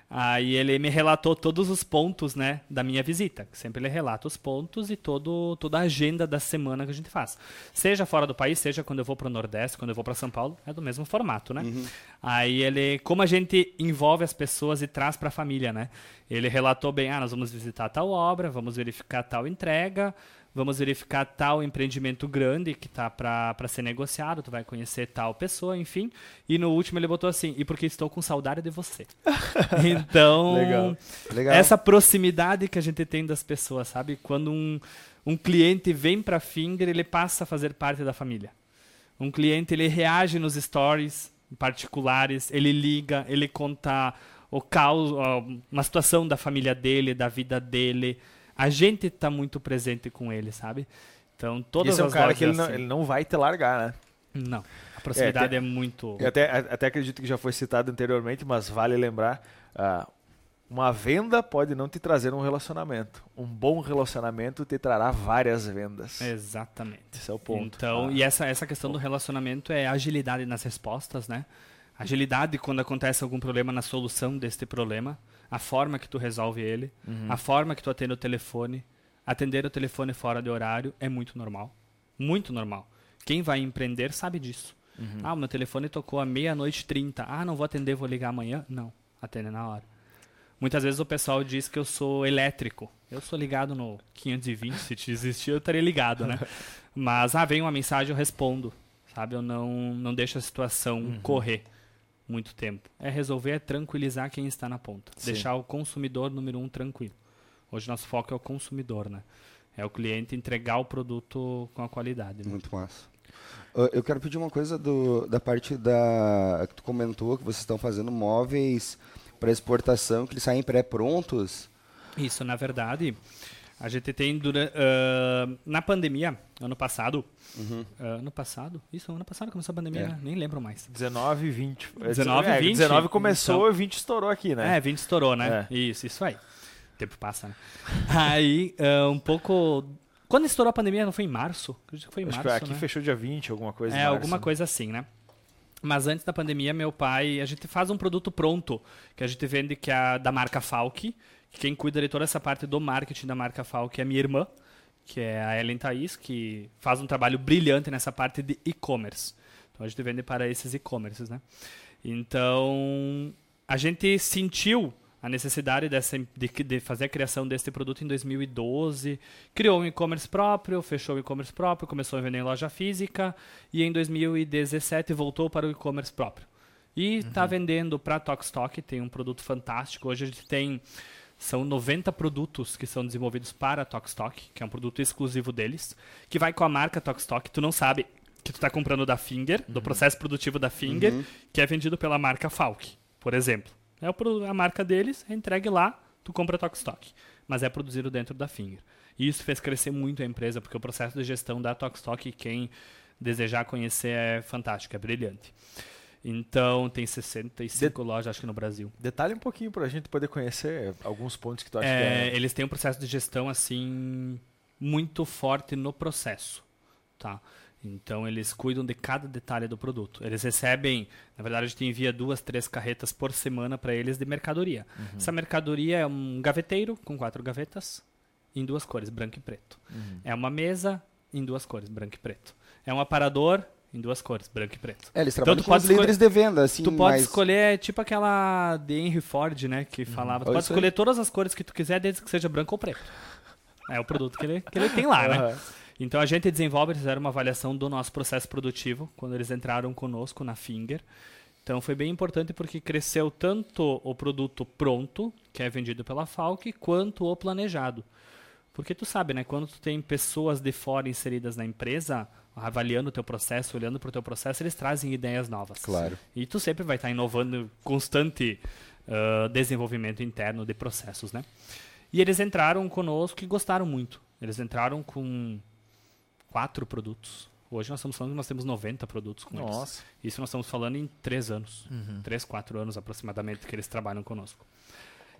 B: Aí ele me relatou todos os pontos né, da minha visita. Sempre ele relata os pontos e todo, toda a agenda da semana que a gente faz. Seja fora do país, seja quando eu vou para o Nordeste, quando eu vou para São Paulo, é do mesmo formato, né? Aí ele, como a gente envolve as pessoas e traz para a família, né? Ele relatou bem, ah, nós vamos visitar tal obra, vamos verificar tal entrega, vamos verificar tal empreendimento grande que tá para ser negociado, tu vai conhecer tal pessoa, enfim. E no último ele botou assim, e porque estou com saudade de você. então,
A: Legal.
D: Legal.
B: essa proximidade que a gente tem das pessoas, sabe? Quando um, um cliente vem para Finger, ele passa a fazer parte da família. Um cliente, ele reage nos stories particulares, ele liga, ele conta o caos, uma situação da família dele, da vida dele. A gente tá muito presente com ele, sabe? Então, todas
A: Esse é um cara que ele não,
B: assim.
A: ele não vai te largar, né?
B: Não. A proximidade
A: tem-
B: é, muito.
A: Eu até, até acredito que já foi citado anteriormente, mas vale lembrar: ah, uma venda pode não te trazer um relacionamento. Um bom relacionamento te trará várias vendas.
B: Exatamente.
A: Esse é o ponto.
B: Então,
A: Ah.
B: e essa, essa questão do relacionamento é agilidade nas respostas, né? Agilidade quando acontece algum problema na solução deste problema, a forma que tu resolve ele,
A: Uhum.
B: a forma que tu atende o telefone. Atender o telefone fora de horário é muito normal. Muito normal. Quem vai empreender sabe disso.
A: Uhum.
B: Ah, o meu telefone tocou à meia-noite e 30. Ah, não vou atender, vou ligar amanhã. Não, atende na hora. Muitas vezes o pessoal diz que eu sou elétrico. Eu sou ligado no 520, se te existir eu estaria ligado, né? Mas, ah, vem uma mensagem, eu respondo. Sabe, eu não, não deixo a situação
A: Uhum.
B: correr muito tempo. É resolver, é tranquilizar quem está na ponta.
A: Sim.
B: Deixar o consumidor número um tranquilo. Hoje nosso foco é o consumidor, né? É o cliente entregar o produto com a qualidade. né?
D: Muito massa. Eu quero pedir uma coisa do, da parte da que tu comentou que vocês estão fazendo móveis para exportação que eles saem pré-prontos.
B: Isso, na verdade, a gente tem dura, ah, na pandemia, ano passado, ah, ano passado? Isso, ano passado começou a pandemia,
D: É.
B: né? nem lembro mais.
A: 19 e 20.
B: 19 e
A: é,
B: 20,
A: 19 começou
B: então.
A: e 20 estourou aqui, né?
B: É, 20 estourou, né?
A: É.
B: Isso, isso aí. O tempo passa, né? Aí, ah, um pouco... Quando estourou a pandemia, não foi em março? Acredito que foi em
A: Acho
B: março,
A: que aqui
B: né?
A: fechou dia 20, alguma coisa.
B: É,
A: em março,
B: alguma
A: né?
B: coisa assim, né? Mas antes da pandemia, meu pai, a gente faz um produto pronto, que a gente vende que é da marca Falk. Que Quem cuida de toda essa parte do marketing da marca Falk é a minha irmã, que é a Ellen Thaís, que faz um trabalho brilhante nessa parte de e-commerce. Então a gente vende para esses e-commerces, né? Então, a gente sentiu a necessidade dessa, de, de fazer a criação desse produto em 2012, criou um e-commerce próprio, fechou o e-commerce próprio, começou a vender em loja física e em 2017 voltou para o e-commerce próprio. E está vendendo para Tokstok, tem um produto fantástico. Hoje a gente tem são 90 produtos que são desenvolvidos para a Tokstok, que é um produto exclusivo deles, que vai com a marca Tokstok. Tu não sabe que tu está comprando da Finger, do processo produtivo da Finger, que é vendido pela marca Falk, por exemplo. É a marca deles, é entregue lá, tu compra Tokstok. Mas é produzido dentro da Finger. E isso fez crescer muito a empresa, porque o processo de gestão da Tokstok, quem desejar conhecer, é fantástico, é brilhante. Então, tem 65 lojas, acho que no Brasil.
A: Detalhe um pouquinho pra gente poder conhecer alguns pontos que tu acha
B: É,
A: que é.
B: Eles têm um processo de gestão assim muito forte no processo, tá? Então eles cuidam de cada detalhe do produto. Eles recebem, na verdade a gente envia duas, três carretas por semana para eles de mercadoria. Essa mercadoria é um gaveteiro com quatro gavetas em duas cores, branco e preto. É uma mesa em duas cores, branco e preto. É um aparador em duas cores, branco e preto.
D: É, eles
B: Então,
D: trabalham
B: tu
D: com os líderes de venda, assim,
B: Tu pode
D: mais-
B: escolher, tipo aquela de Henry Ford, né, que falava. Tu
D: Olha
B: pode
D: isso aí.
B: escolher todas as cores que tu quiser, desde que seja branco ou preto. É o produto que ele, que ele tem lá, né? Então a gente desenvolve, eles fizeram uma avaliação do nosso processo produtivo quando eles entraram conosco na Finger. Então foi bem importante porque cresceu tanto o produto pronto, que é vendido pela Falk, quanto o planejado. Porque tu sabe, né, quando tu tem pessoas de fora inseridas na empresa, avaliando o teu processo, olhando para o teu processo, eles trazem ideias novas.
D: Claro.
B: E tu sempre vai estar inovando, constante ah, desenvolvimento interno de processos, né? E eles entraram conosco e gostaram muito. Eles entraram com quatro produtos. Hoje nós estamos falando que nós temos 90 produtos com eles.
A: Nossa.
B: Isso nós estamos falando em três anos. Três, quatro anos aproximadamente que eles trabalham conosco.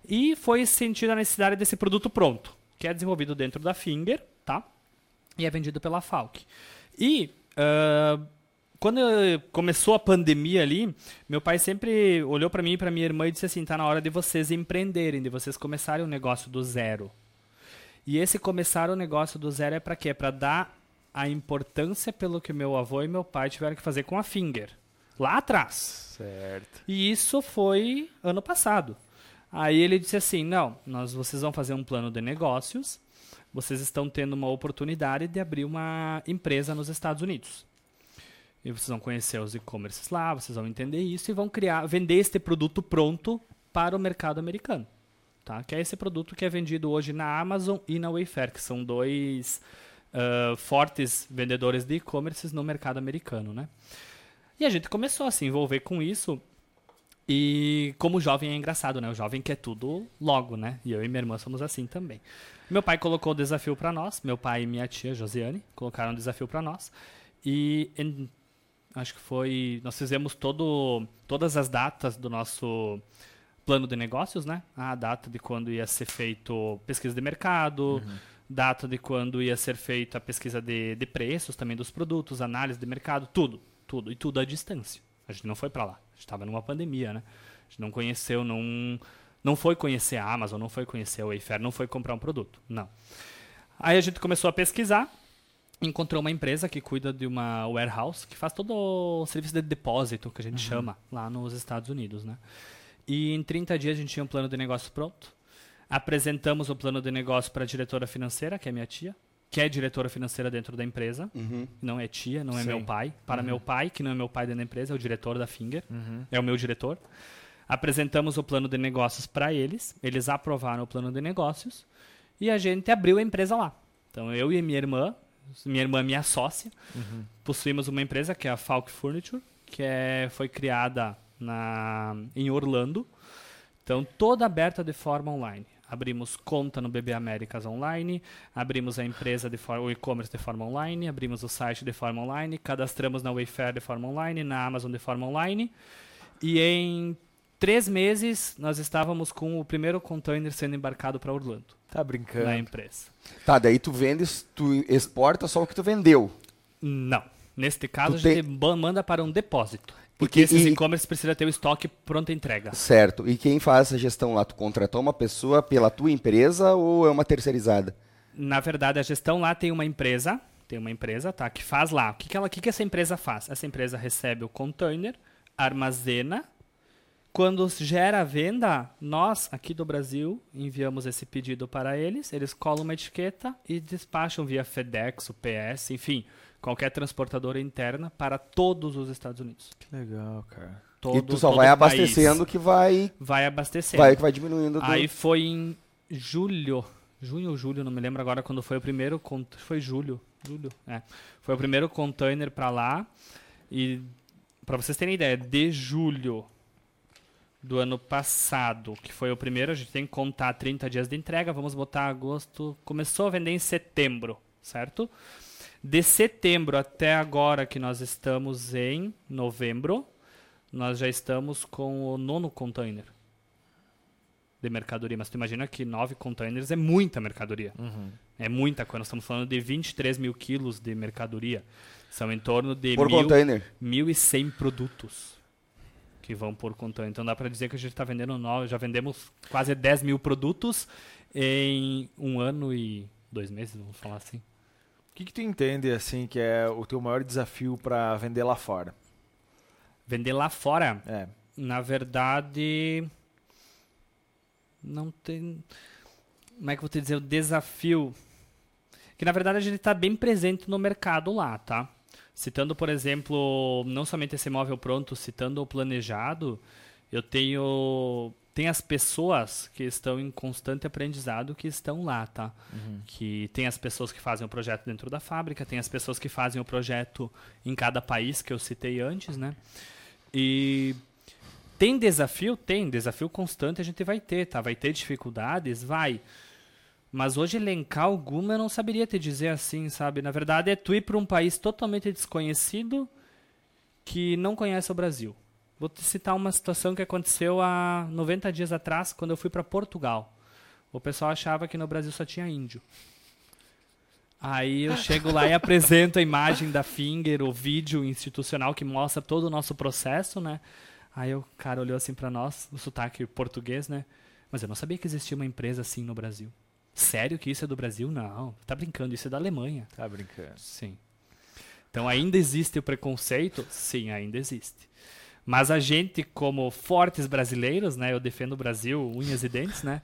B: E foi sentida a necessidade desse produto pronto, que é desenvolvido dentro da Finger, tá? E é vendido pela Falk. E ah, quando começou a pandemia ali, meu pai sempre olhou para mim e para minha irmã e disse assim: tá na hora de vocês empreenderem, de vocês começarem um negócio do zero. E esse começar o negócio do zero é para quê? Para dar a importância pelo que meu avô e meu pai tiveram que fazer com a Finger. Lá atrás.
A: Certo.
B: E isso foi ano passado. Aí ele disse assim: não, nós, vocês vão fazer um plano de negócios, vocês estão tendo uma oportunidade de abrir uma empresa nos Estados Unidos. E vocês vão conhecer os e-commerces lá, vocês vão entender isso e vão criar, vender este produto pronto para o mercado americano. Tá? Que é esse produto que é vendido hoje na Amazon e na Wayfair, que são dois ah, fortes vendedores de e-commerces no mercado americano, né? E a gente começou a se envolver com isso. E como jovem é engraçado, né? O jovem quer tudo logo, né? E eu e minha irmã somos assim também. Meu pai colocou o desafio para nós, meu pai e minha tia Josiane colocaram o desafio para nós. E em acho que foi. Nós fizemos todo, todas as datas do nosso plano de negócios, né? A data de quando ia ser feito pesquisa de mercado, uhum. data de quando ia ser feita a pesquisa de, de preços também dos produtos, análise de mercado, tudo, tudo. E tudo à distância. A gente não foi para lá. Estava numa pandemia, né? A gente não conheceu, não, não foi conhecer a Amazon, não foi conhecer a Wayfair, não foi comprar um produto. Não. Aí a gente começou a pesquisar, encontrou uma empresa que cuida de uma warehouse, que faz todo o serviço de depósito, que a gente uhum. chama, lá nos Estados Unidos, né? E em 30 dias a gente tinha um plano de negócio pronto. Apresentamos o plano de negócio para a diretora financeira, que é minha tia, que é diretora financeira dentro da empresa. Uhum. Não é tia, não é Sim. meu pai. Para uhum. meu pai, que não é meu pai dentro da empresa, é o diretor da Finger. Uhum. É o meu diretor. Apresentamos o plano de negócios para eles. Eles aprovaram o plano de negócios. E a gente abriu a empresa lá. Então eu e minha irmã, minha irmã minha sócia, uhum. possuímos uma empresa que é a Falk Furniture, que é, foi criada na, em Orlando. Então, toda aberta de forma online. Abrimos conta no BB Américas online, abrimos a empresa de forma, o e-commerce de forma online, abrimos o site de forma online, cadastramos na Wayfair de forma online, na Amazon de forma online. E em três meses nós estávamos com o primeiro container sendo embarcado para Orlando.
A: Tá brincando?
B: Na empresa.
D: Tá, daí tu vendes, tu exporta só o que tu vendeu.
B: Não. Neste caso, tu a gente te... manda para um depósito. Porque esses e-commerce precisa ter o estoque pronta entrega.
D: Certo. E quem faz essa gestão lá? Tu contratou uma pessoa pela tua empresa ou é uma terceirizada?
B: Na verdade, a gestão lá tem uma empresa, tem uma empresa, tá, que faz lá. O que, que, ela, que, que essa empresa faz? Essa empresa recebe o container, armazena. Quando gera a venda, nós, aqui do Brasil, enviamos esse pedido para eles, eles colam uma etiqueta e despacham via FedEx, UPS, enfim, qualquer transportadora interna para todos os Estados Unidos.
A: Que legal, cara.
D: Todo, e tu só vai abastecendo que vai.
B: Vai abastecendo.
D: Vai que vai diminuindo.
B: Do... Aí foi em julho. Junho ou julho, não me lembro agora quando foi o primeiro. Foi julho. Julho, é. Foi o primeiro container para lá. E para vocês terem ideia, de julho do ano passado, que foi o primeiro, a gente tem que contar 30 dias de entrega, vamos botar agosto. Começou a vender em setembro, certo? De setembro até agora, que nós estamos em novembro, nós já estamos com o nono container de mercadoria. Mas tu imagina que nove containers é muita mercadoria. Uhum. É muita coisa. Nós estamos falando de 23 mil quilos de mercadoria. São em torno de
D: por mil, container.
B: 1.100 produtos que vão por container. Então dá para dizer que a gente está vendendo nove, já vendemos quase 10 mil produtos em um ano e dois meses, vamos falar assim
A: que, que tu entende assim que é o teu maior desafio para vender lá fora?
B: Vender lá fora?
A: É.
B: Na verdade, não tem. Como é que eu vou te dizer? O desafio. Que na verdade a gente está bem presente no mercado lá, tá? Citando, por exemplo, não somente esse móvel pronto, citando o planejado, eu tenho tem as pessoas que estão em constante aprendizado que estão lá, tá? Uhum. Que tem as pessoas que fazem o projeto dentro da fábrica, tem as pessoas que fazem o projeto em cada país que eu citei antes, né? E tem desafio? Tem. Desafio constante a gente vai ter, tá? Vai ter dificuldades? Vai. Mas hoje elencar alguma eu não saberia te dizer assim, sabe? Na verdade é tu ir para um país totalmente desconhecido que não conhece o Brasil. Vou te citar uma situação que aconteceu há 90 dias atrás, quando eu fui para Portugal. O pessoal achava que no Brasil só tinha índio. Aí eu chego lá e apresento a imagem da Finger, o vídeo institucional que mostra todo o nosso processo, né? Aí o cara olhou assim para nós, o sotaque português, né? Mas eu não sabia que existia uma empresa assim no Brasil. Sério que isso é do Brasil? Não. Tá brincando, isso é da Alemanha.
A: Tá brincando.
B: Sim. Então ainda existe o preconceito? Sim, ainda existe. Mas a gente, como fortes brasileiros, né? Eu defendo o Brasil, unhas e dentes, né?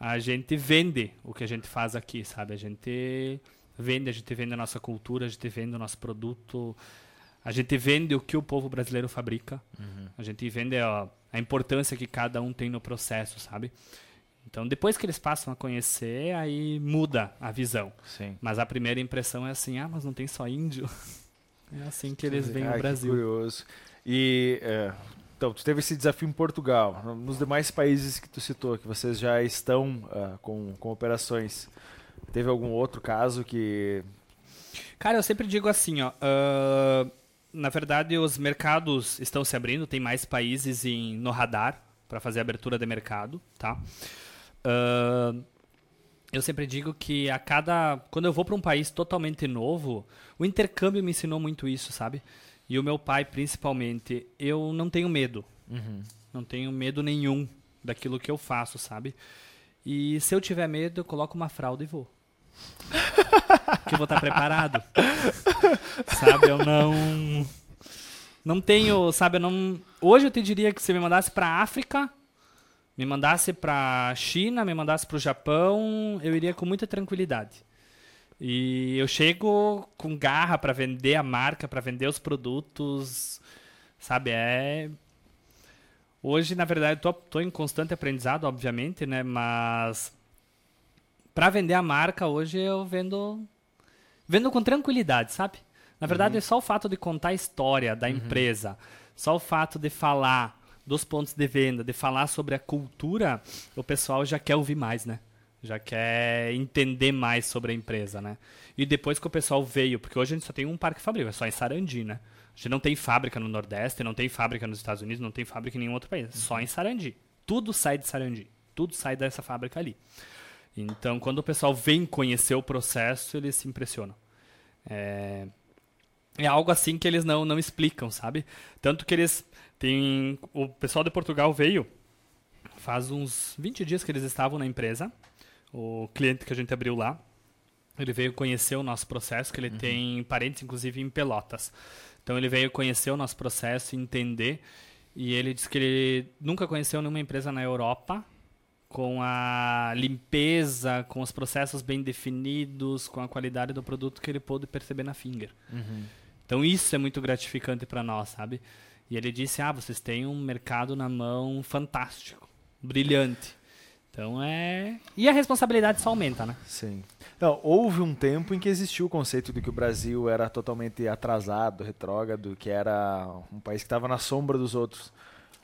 B: A gente vende o que a gente faz aqui, sabe? A gente vende, a gente vende a nossa cultura, a gente vende o nosso produto, a gente vende o que o povo brasileiro fabrica, uhum. a gente vende a, a importância que cada um tem no processo, sabe? Então, depois que eles passam a conhecer, aí muda a visão.
A: Sim.
B: Mas a primeira impressão é assim: ah, mas não tem só índio. É assim que eles veem o Brasil.
A: curioso. E é, então, tu teve esse desafio em Portugal. Nos demais países que tu citou, que vocês já estão uh, com, com operações, teve algum outro caso que.
B: Cara, eu sempre digo assim, ó. Uh, na verdade, os mercados estão se abrindo, tem mais países em, no radar para fazer abertura de mercado, tá? Uh, eu sempre digo que a cada. Quando eu vou para um país totalmente novo, o intercâmbio me ensinou muito isso, sabe? E o meu pai, principalmente, eu não tenho medo. Uhum. Não tenho medo nenhum daquilo que eu faço, sabe? E se eu tiver medo, eu coloco uma fralda e vou. que eu vou estar preparado. sabe, eu não. Não tenho, sabe, eu não. Hoje eu te diria que se me mandasse pra África, me mandasse pra China, me mandasse pro Japão, eu iria com muita tranquilidade. E eu chego com garra para vender a marca, para vender os produtos, sabe? É Hoje, na verdade, tô, tô em constante aprendizado, obviamente, né? Mas para vender a marca hoje eu vendo vendo com tranquilidade, sabe? Na verdade, uhum. é só o fato de contar a história da uhum. empresa, só o fato de falar dos pontos de venda, de falar sobre a cultura, o pessoal já quer ouvir mais, né? Já quer entender mais sobre a empresa, né? E depois que o pessoal veio, porque hoje a gente só tem um parque fabril, é só em Sarandi, né? A gente não tem fábrica no Nordeste, não tem fábrica nos Estados Unidos, não tem fábrica em nenhum outro país, uhum. só em Sarandi. Tudo sai de Sarandi, tudo sai dessa fábrica ali. Então, quando o pessoal vem conhecer o processo, eles se impressionam. É, é algo assim que eles não, não explicam, sabe? Tanto que eles têm. O pessoal de Portugal veio faz uns 20 dias que eles estavam na empresa o cliente que a gente abriu lá, ele veio conhecer o nosso processo, que ele uhum. tem parentes, inclusive, em Pelotas. Então, ele veio conhecer o nosso processo, entender, e ele disse que ele nunca conheceu nenhuma empresa na Europa com a limpeza, com os processos bem definidos, com a qualidade do produto que ele pôde perceber na Finger. Uhum. Então, isso é muito gratificante para nós, sabe? E ele disse, ah, vocês têm um mercado na mão fantástico, brilhante. Então é. E a responsabilidade só aumenta, né?
A: Sim. Não, houve um tempo em que existiu o conceito de que o Brasil era totalmente atrasado, retrógrado, que era um país que estava na sombra dos outros.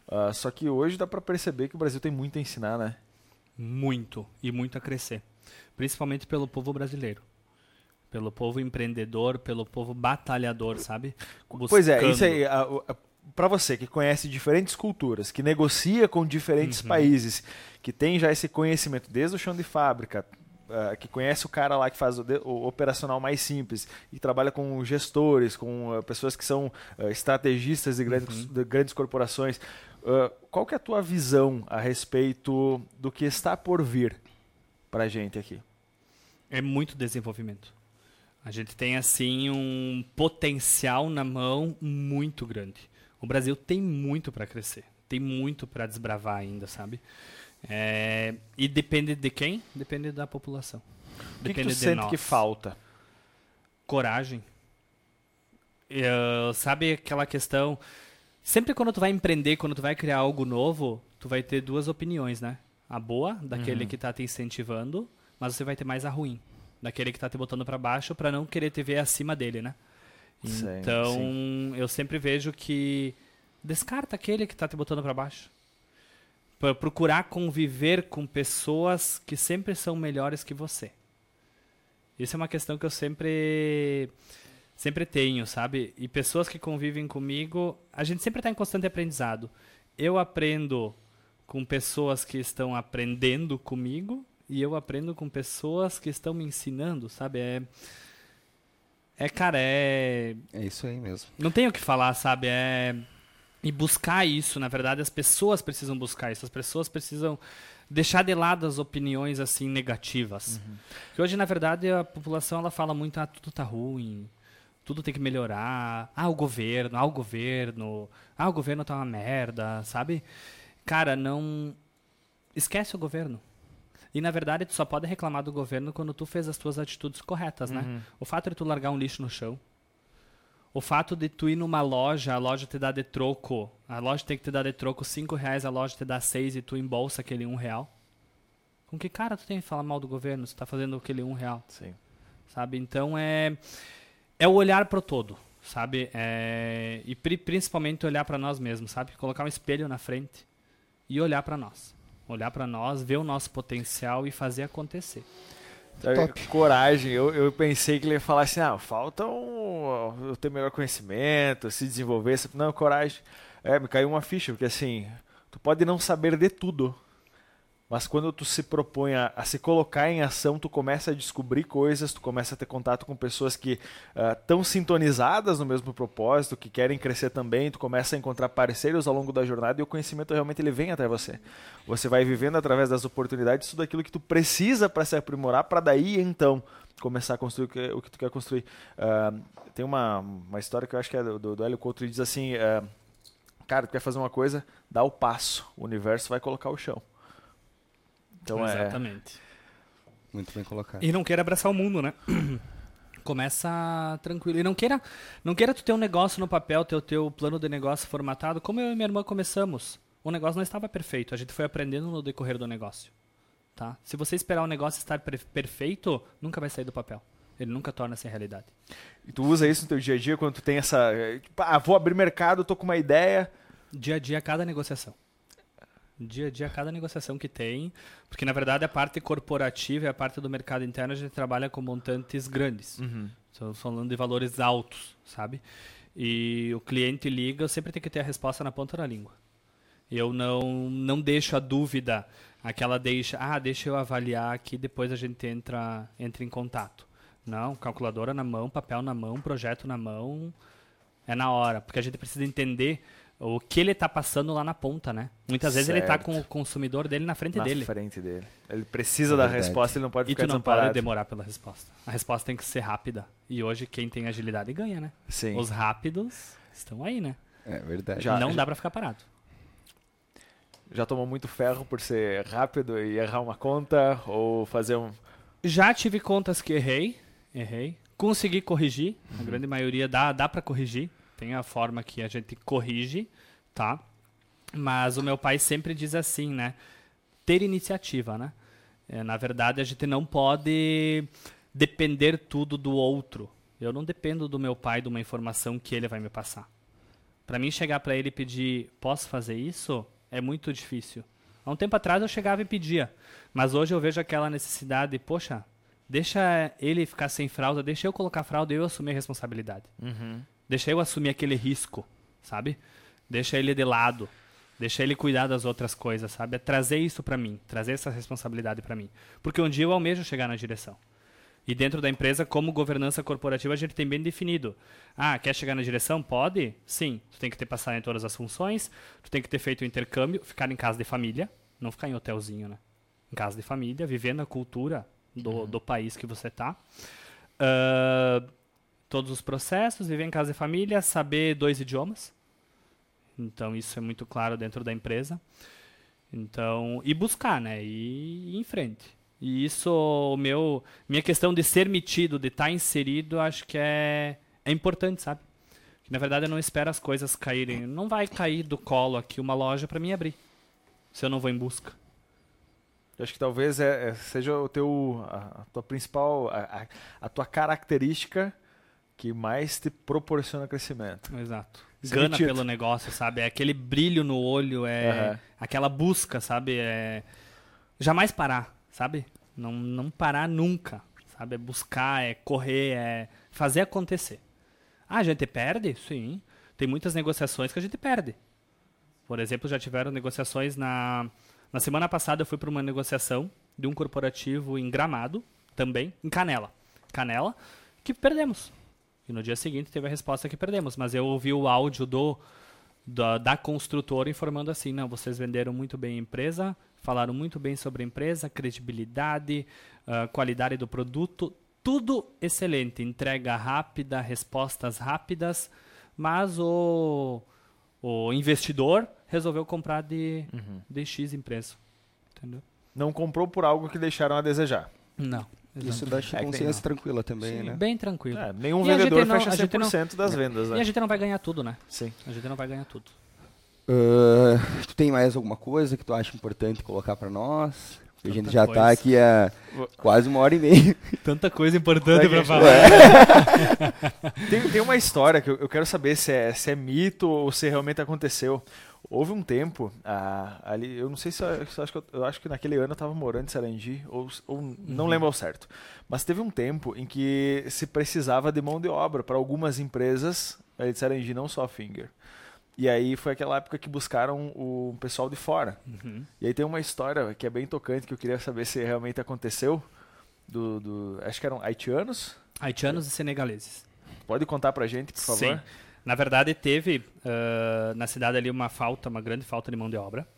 A: Uh, só que hoje dá para perceber que o Brasil tem muito a ensinar, né?
B: Muito. E muito a crescer. Principalmente pelo povo brasileiro. Pelo povo empreendedor, pelo povo batalhador, sabe?
A: Buscando... Pois é, isso aí. A, a, para você que conhece diferentes culturas, que negocia com diferentes uhum. países, que tem já esse conhecimento desde o chão de fábrica, uh, que conhece o cara lá que faz o, o, operacional mais simples e trabalha com gestores, com uh, pessoas que são uh, estrategistas de grandes, uhum. de grandes corporações. qual que é a tua visão a respeito do que está por vir para a gente aqui?
B: É muito desenvolvimento. A gente tem assim um potencial na mão muito grande. O Brasil tem muito para crescer, tem muito para desbravar ainda, sabe? É, e depende de quem? Depende da população.
A: O que, que tu de sente nós. que falta?
B: Coragem. Eu, sabe aquela questão... Sempre quando tu vai empreender, quando tu vai criar algo novo, tu vai ter duas opiniões, né? A boa, daquele uhum. que está te incentivando, mas você vai ter mais a ruim, daquele que está te botando para baixo para não querer te ver acima dele, né? Então, sim. eu sempre vejo que descarta aquele que está te botando para baixo. Para procurar conviver com pessoas que sempre são melhores que você. Isso é uma questão que eu sempre sempre tenho, sabe? E pessoas que convivem comigo, a gente sempre está em constante aprendizado. Eu aprendo com pessoas que estão aprendendo comigo e eu aprendo com pessoas que estão me ensinando, sabe? É é, cara, é.
D: É isso aí mesmo.
B: Não tenho o que falar, sabe? É. E buscar isso, na verdade, as pessoas precisam buscar isso. As pessoas precisam deixar de lado as opiniões, assim, negativas. Uhum. Que hoje, na verdade, a população ela fala muito, ah, tudo tá ruim, tudo tem que melhorar. Ah, o governo, ah, o governo, ah, o governo tá uma merda, sabe? Cara, não. Esquece o governo. E na verdade, tu só pode reclamar do governo quando tu fez as tuas atitudes corretas, né? Uhum. O fato de tu largar um lixo no chão, o fato de tu ir numa loja, a loja te dá de troco, a loja tem que te dar de troco 5 reais, a loja te dá 6 e tu embolsa aquele 1 um real. Com que cara tu tem que falar mal do governo se tá fazendo aquele 1 um real?
A: Sim.
B: Sabe? Então é é o olhar pro todo, sabe? É, e principalmente olhar para nós mesmos, sabe? Colocar um espelho na frente e olhar para nós olhar para nós, ver o nosso potencial e fazer acontecer.
A: Top. Coragem. Eu, eu pensei que ele ia falar assim: ah, falta um, eu tenho melhor conhecimento, se desenvolver. Não, coragem. É, me caiu uma ficha, porque assim, tu pode não saber de tudo, mas quando tu se propõe a, a, se colocar em ação, tu começa a descobrir coisas, tu começa a ter contato com pessoas que estão uh, sintonizadas no mesmo propósito, que querem crescer também, tu começa a encontrar parceiros ao longo da jornada e o conhecimento realmente ele vem até você. Você vai vivendo através das oportunidades tudo aquilo que tu precisa para se aprimorar, para daí então começar a construir o que, o que tu quer construir. Uh, tem uma, uma história que eu acho que é do, do Hélio Couto, ele diz assim, uh, cara, tu quer fazer uma coisa, dá o passo, o universo vai colocar o chão.
B: Então Exatamente.
D: É... Muito bem colocado.
B: E não queira abraçar o mundo, né? Começa tranquilo. E não queira, não queira tu ter um negócio no papel, ter o teu plano de negócio formatado. Como eu e minha irmã começamos, o negócio não estava perfeito. A gente foi aprendendo no decorrer do negócio. Tá? Se você esperar o negócio estar perfeito, nunca vai sair do papel. Ele nunca torna-se realidade.
A: E tu usa isso no teu dia a dia quando tu tem essa. Tipo, ah, vou abrir mercado, tô com uma ideia.
B: Dia a dia, cada negociação. Dia a dia, cada negociação que tem. Porque, na verdade, a parte corporativa e a parte do mercado interno, a gente trabalha com montantes grandes. Uhum. Estamos falando de valores altos, sabe? E o cliente liga, eu sempre tenho que ter a resposta na ponta da língua. Eu não, não deixo a dúvida, aquela deixa, ah, deixa eu avaliar aqui, depois a gente entra, entra em contato. Não, calculadora na mão, papel na mão, projeto na mão, é na hora. Porque a gente precisa entender o que ele está passando lá na ponta, né? Muitas vezes ele está com o consumidor dele na frente
A: na
B: dele.
A: Na frente dele. Ele precisa é da resposta, ele não pode
B: e
A: ficar
B: tu não pode demorar pela resposta. A resposta tem que ser rápida. E hoje quem tem agilidade ganha, né?
A: Sim.
B: Os rápidos estão aí, né?
D: É verdade.
B: Já, não já, dá para ficar parado.
A: Já tomou muito ferro por ser rápido e errar uma conta ou fazer um
B: Já tive contas que errei, errei. Consegui corrigir, uhum. a grande maioria dá dá para corrigir tem a forma que a gente corrige, tá? Mas o meu pai sempre diz assim, né? Ter iniciativa, né? É, na verdade, a gente não pode depender tudo do outro. Eu não dependo do meu pai de uma informação que ele vai me passar. Para mim chegar para ele e pedir, posso fazer isso? É muito difícil. Há um tempo atrás eu chegava e pedia, mas hoje eu vejo aquela necessidade, poxa, deixa ele ficar sem fralda, deixa eu colocar fralda e eu assumir a responsabilidade.
A: Uhum.
B: Deixa eu assumir aquele risco, sabe? Deixa ele de lado. Deixa ele cuidar das outras coisas, sabe? É trazer isso para mim, trazer essa responsabilidade para mim. Porque um dia eu almejo chegar na direção. E dentro da empresa, como governança corporativa, a gente tem bem definido. Ah, quer chegar na direção? Pode? Sim. Tu tem que ter passado em todas as funções, tu tem que ter feito o intercâmbio, ficar em casa de família, não ficar em hotelzinho, né? Em casa de família, vivendo a cultura do, uhum. do país que você tá. Uh, todos os processos, viver em casa de família, saber dois idiomas. Então isso é muito claro dentro da empresa. Então, e buscar, né? E ir em frente. E isso, o meu, minha questão de ser metido, de estar tá inserido, acho que é, é importante, sabe? Que, na verdade, eu não espero as coisas caírem. Não vai cair do colo aqui uma loja para mim abrir, se eu não vou em busca.
A: Eu acho que talvez é, é, seja o teu, a, a tua principal, a, a, tua característica que mais te proporciona crescimento.
B: Exato. Gana pelo negócio, sabe? É aquele brilho no olho, é uhum. aquela busca, sabe? É jamais parar, sabe? Não, não parar nunca, sabe? É buscar, é correr, é fazer acontecer. Ah, a gente perde? Sim. Tem muitas negociações que a gente perde. Por exemplo, já tiveram negociações na na semana passada eu fui para uma negociação de um corporativo em Gramado, também em Canela. Canela, que perdemos. E no dia seguinte teve a resposta que perdemos. Mas eu ouvi o áudio do, da, da construtora informando assim: não, vocês venderam muito bem a empresa, falaram muito bem sobre a empresa, credibilidade, uh, qualidade do produto, tudo excelente. Entrega rápida, respostas rápidas, mas o, o investidor resolveu comprar de, uhum. de X empresa. Entendeu?
A: Não comprou por algo que deixaram a desejar.
B: Não.
D: Isso a é consciência tranquila também, Sim, né?
B: Bem tranquilo.
A: É, nenhum e vendedor não, fecha 100% não, das vendas, né?
B: E a gente não vai ganhar tudo, né?
A: Sim.
B: A gente não vai ganhar tudo.
D: Uh, tu tem mais alguma coisa que tu acha importante colocar para nós? a gente já está aqui há quase uma hora e meia.
B: Tanta coisa importante para falar.
A: tem, tem uma história que eu, eu quero saber se é, se é mito ou se realmente aconteceu. Houve um tempo ah, ali, eu não sei se eu, se eu acho que eu, eu, acho que naquele ano eu estava morando em Sarandi ou, ou uhum. não lembro ao certo. Mas teve um tempo em que se precisava de mão de obra para algumas empresas de Sarandi, não só a Finger. E aí foi aquela época que buscaram o pessoal de fora. Uhum. E aí tem uma história que é bem tocante que eu queria saber se realmente aconteceu. Do, do acho que eram haitianos.
B: Haitianos e senegaleses.
A: Pode contar pra gente, por favor? Sim.
B: Na verdade, teve uh, na cidade ali uma falta, uma grande falta de mão de obra.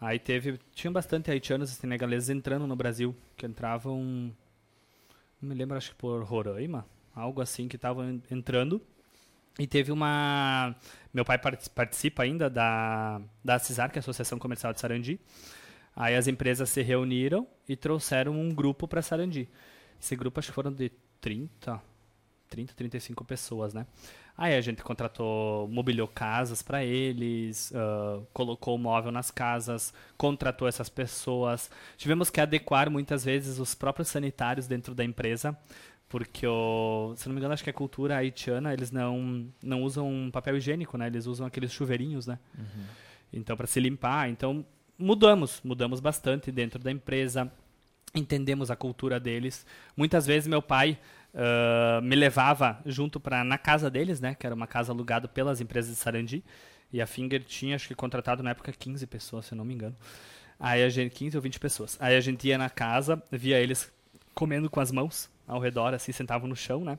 B: Aí teve, tinha bastante haitianos e senegaleses entrando no Brasil, que entravam, não me lembro, acho que por Roraima, algo assim, que estavam entrando. E teve uma, meu pai participa ainda da, da CISAR, que é a Associação Comercial de Sarandi. Aí as empresas se reuniram e trouxeram um grupo para Sarandi. Esse grupo acho que foram de 30, 30, 35 pessoas, né? Aí a gente contratou, mobiliou casas para eles, uh, colocou o móvel nas casas, contratou essas pessoas. Tivemos que adequar muitas vezes os próprios sanitários dentro da empresa, porque, o, se não me engano, acho que a cultura haitiana, eles não, não usam papel higiênico, né? Eles usam aqueles chuveirinhos, né? Uhum. Então, para se limpar. Então, mudamos, mudamos bastante dentro da empresa, entendemos a cultura deles. Muitas vezes meu pai uh, me levava junto para na casa deles, né, que era uma casa alugada pelas empresas de Sarandi, e a Finger tinha, acho que contratado na época 15 pessoas, se eu não me engano. Aí a gente 15 ou 20 pessoas. Aí a gente ia na casa, via eles comendo com as mãos ao redor, assim, sentavam no chão, né?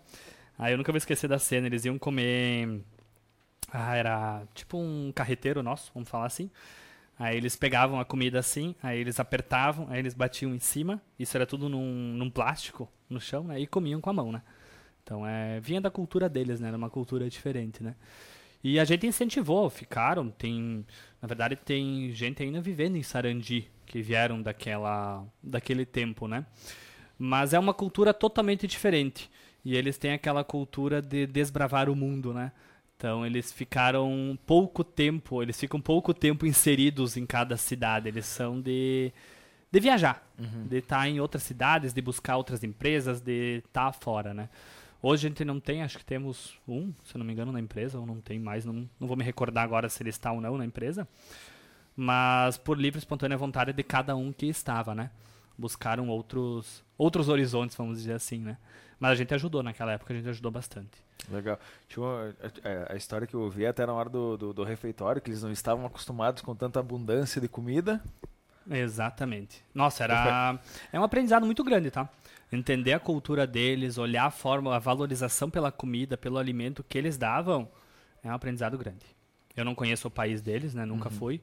B: Aí eu nunca vou esquecer da cena, eles iam comer ah, era tipo um carreteiro nosso, vamos falar assim. Aí eles pegavam a comida assim, aí eles apertavam, aí eles batiam em cima. Isso era tudo num, num plástico no chão, né? E comiam com a mão, né? Então, é, vinha da cultura deles, né? Era uma cultura diferente, né? E a gente incentivou, ficaram, tem, na verdade tem gente ainda vivendo em Sarandi que vieram daquela daquele tempo, né? Mas é uma cultura totalmente diferente. E eles têm aquela cultura de desbravar o mundo, né? Então eles ficaram pouco tempo, eles ficam pouco tempo inseridos em cada cidade. Eles são de, de viajar, uhum. de estar tá em outras cidades, de buscar outras empresas, de estar tá fora, né? Hoje a gente não tem, acho que temos um, se não me engano, na empresa, ou não tem mais, não, não vou me recordar agora se ele está ou não na empresa. Mas por livre e espontânea vontade de cada um que estava, né? Buscaram outros, outros horizontes, vamos dizer assim, né? Mas a gente ajudou naquela época, a gente ajudou bastante.
A: Legal. Tinha uma, a, é, a, história que eu ouvi até na hora do, do, do, refeitório, que eles não estavam acostumados com tanta abundância de comida.
B: Exatamente. Nossa, era. É um aprendizado muito grande, tá? Entender a cultura deles, olhar a forma, a valorização pela comida, pelo alimento que eles davam, é um aprendizado grande. Eu não conheço o país deles, né? Nunca uhum. fui.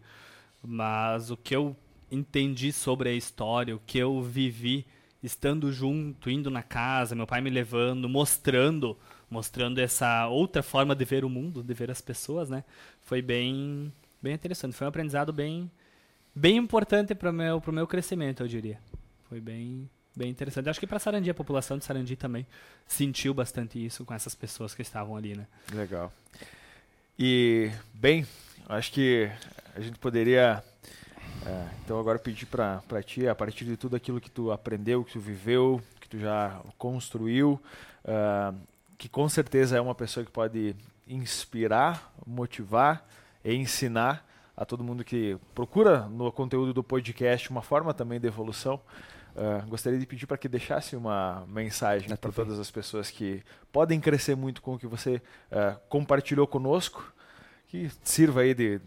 B: Mas o que eu entendi sobre a história, o que eu vivi estando junto, indo na casa, meu pai me levando, mostrando, mostrando essa outra forma de ver o mundo, de ver as pessoas, né? Foi bem, bem interessante. Foi um aprendizado bem, bem importante para o meu, pro meu crescimento, eu diria. Foi bem, bem interessante. Acho que para Sarandi, a população de Sarandi também sentiu bastante isso com essas pessoas que estavam ali, né?
A: Legal. E, bem, acho que a gente poderia é, então agora pedir para ti, a partir de tudo aquilo que tu aprendeu, que tu viveu, que tu já construiu, uh, que com certeza é uma pessoa que pode inspirar, motivar e ensinar a todo mundo que procura no conteúdo do podcast uma forma também de evolução. Uh, gostaria de pedir para que deixasse uma mensagem para todas as pessoas que podem crescer muito com o que você uh, compartilhou conosco, que sirva aí de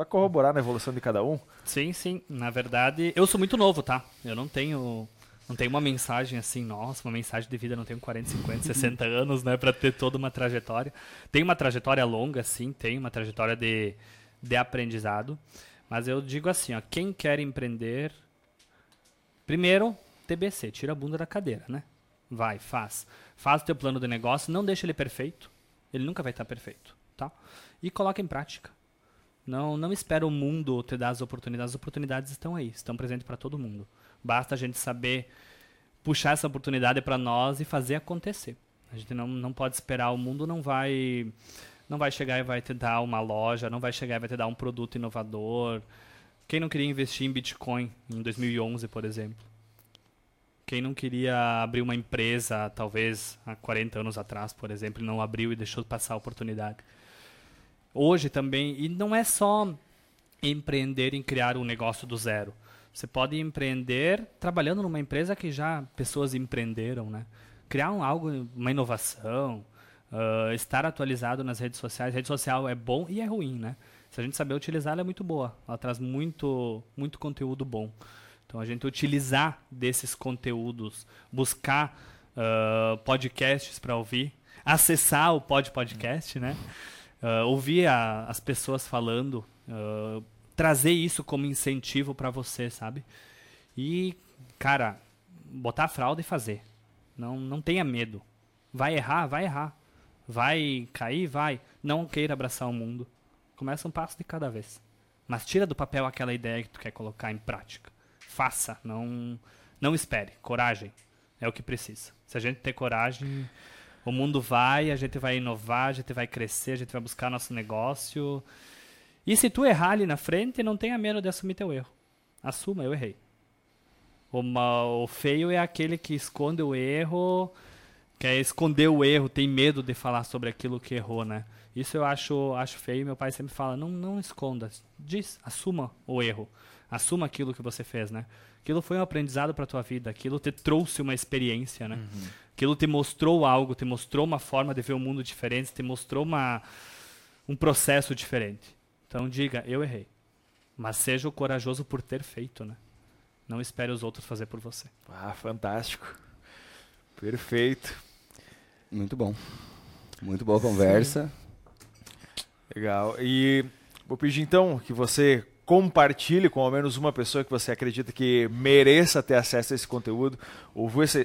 A: para corroborar na evolução de cada um.
B: Sim, sim. Na verdade, eu sou muito novo, tá? Eu não tenho não tenho uma mensagem assim, nossa, uma mensagem de vida, não tenho 40, 50, 60 anos, né, para ter toda uma trajetória. Tem uma trajetória longa, sim, tem uma trajetória de, de aprendizado, mas eu digo assim, ó, quem quer empreender, primeiro, TBC, tira a bunda da cadeira, né? Vai, faz. Faz o teu plano de negócio, não deixa ele perfeito, ele nunca vai estar perfeito, tá? E coloca em prática. Não, não espera o mundo te dar as oportunidades. As oportunidades estão aí, estão presentes para todo mundo. Basta a gente saber puxar essa oportunidade para nós e fazer acontecer. A gente não, não pode esperar, o mundo não vai não vai chegar e vai te dar uma loja, não vai chegar e vai te dar um produto inovador. Quem não queria investir em Bitcoin em 2011, por exemplo? Quem não queria abrir uma empresa, talvez há 40 anos atrás, por exemplo, e não abriu e deixou passar a oportunidade? Hoje também, e não é só empreender em criar um negócio do zero. Você pode empreender trabalhando numa empresa que já pessoas empreenderam, né? Criar um, algo, uma inovação, uh, estar atualizado nas redes sociais. A rede social é bom e é ruim, né? Se a gente saber utilizar, ela é muito boa. Ela traz muito, muito conteúdo bom. Então, a gente utilizar desses conteúdos, buscar uh, podcasts para ouvir, acessar o Pod Podcast, né? Uh, ouvir a, as pessoas falando, uh, trazer isso como incentivo para você, sabe? E, cara, botar a fralda e fazer. Não, não tenha medo. Vai errar, vai errar. Vai cair, vai. Não queira abraçar o mundo. Começa um passo de cada vez. Mas tira do papel aquela ideia que tu quer colocar em prática. Faça, não não espere. Coragem é o que precisa. Se a gente ter coragem, o mundo vai, a gente vai inovar, a gente vai crescer, a gente vai buscar nosso negócio. E se tu errar ali na frente, não tenha medo de assumir teu erro. Assuma, eu errei. O, mal, o feio é aquele que esconde o erro, quer esconder o erro, tem medo de falar sobre aquilo que errou, né? Isso eu acho, acho feio. Meu pai sempre fala: não, não esconda, diz, assuma o erro, assuma aquilo que você fez, né? Aquilo foi um aprendizado para tua vida, aquilo te trouxe uma experiência, né? Uhum. Aquilo te mostrou algo, te mostrou uma forma de ver o mundo diferente, te mostrou uma, um processo diferente. Então diga, eu errei. Mas seja o corajoso por ter feito, né? Não espere os outros fazer por você.
A: Ah, fantástico. Perfeito.
D: Muito bom. Muito boa conversa.
A: Sim. Legal. E vou pedir então que você compartilhe com ao menos uma pessoa que você acredita que mereça ter acesso a esse conteúdo,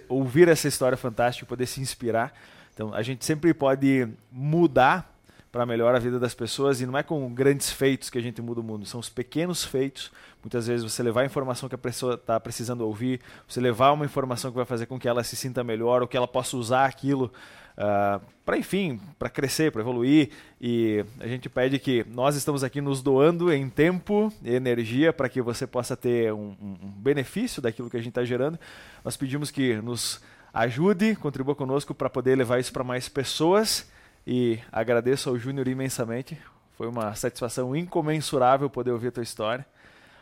A: ouvir essa, história fantástica poder se inspirar. Então, a gente sempre pode mudar para melhorar a vida das pessoas e não é com grandes feitos que a gente muda o mundo, são os pequenos feitos. Muitas vezes você levar a informação que a pessoa está precisando ouvir, você levar uma informação que vai fazer com que ela se sinta melhor ou que ela possa usar aquilo uh, ah, para, enfim, para crescer, para evoluir. E a gente pede que nós estamos aqui nos doando em tempo e energia para que você possa ter um, um benefício daquilo que a gente está gerando. Nós pedimos que nos ajude, contribua conosco para poder levar isso para mais pessoas e agradeço ao Júnior imensamente. Foi uma satisfação incomensurável poder ouvir a tua história.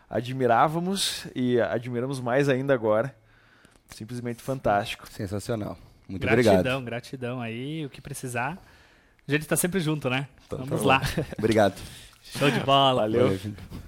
A: Admirávamos e admiramos mais ainda agora. Simplesmente fantástico.
D: Sensacional. Muito
B: gratidão,
D: obrigado.
B: Gratidão, gratidão aí. O que precisar. A gente está sempre junto, né? Tá, Vamos tá lá.
D: obrigado.
B: Show de bola.
A: Valeu. Valeu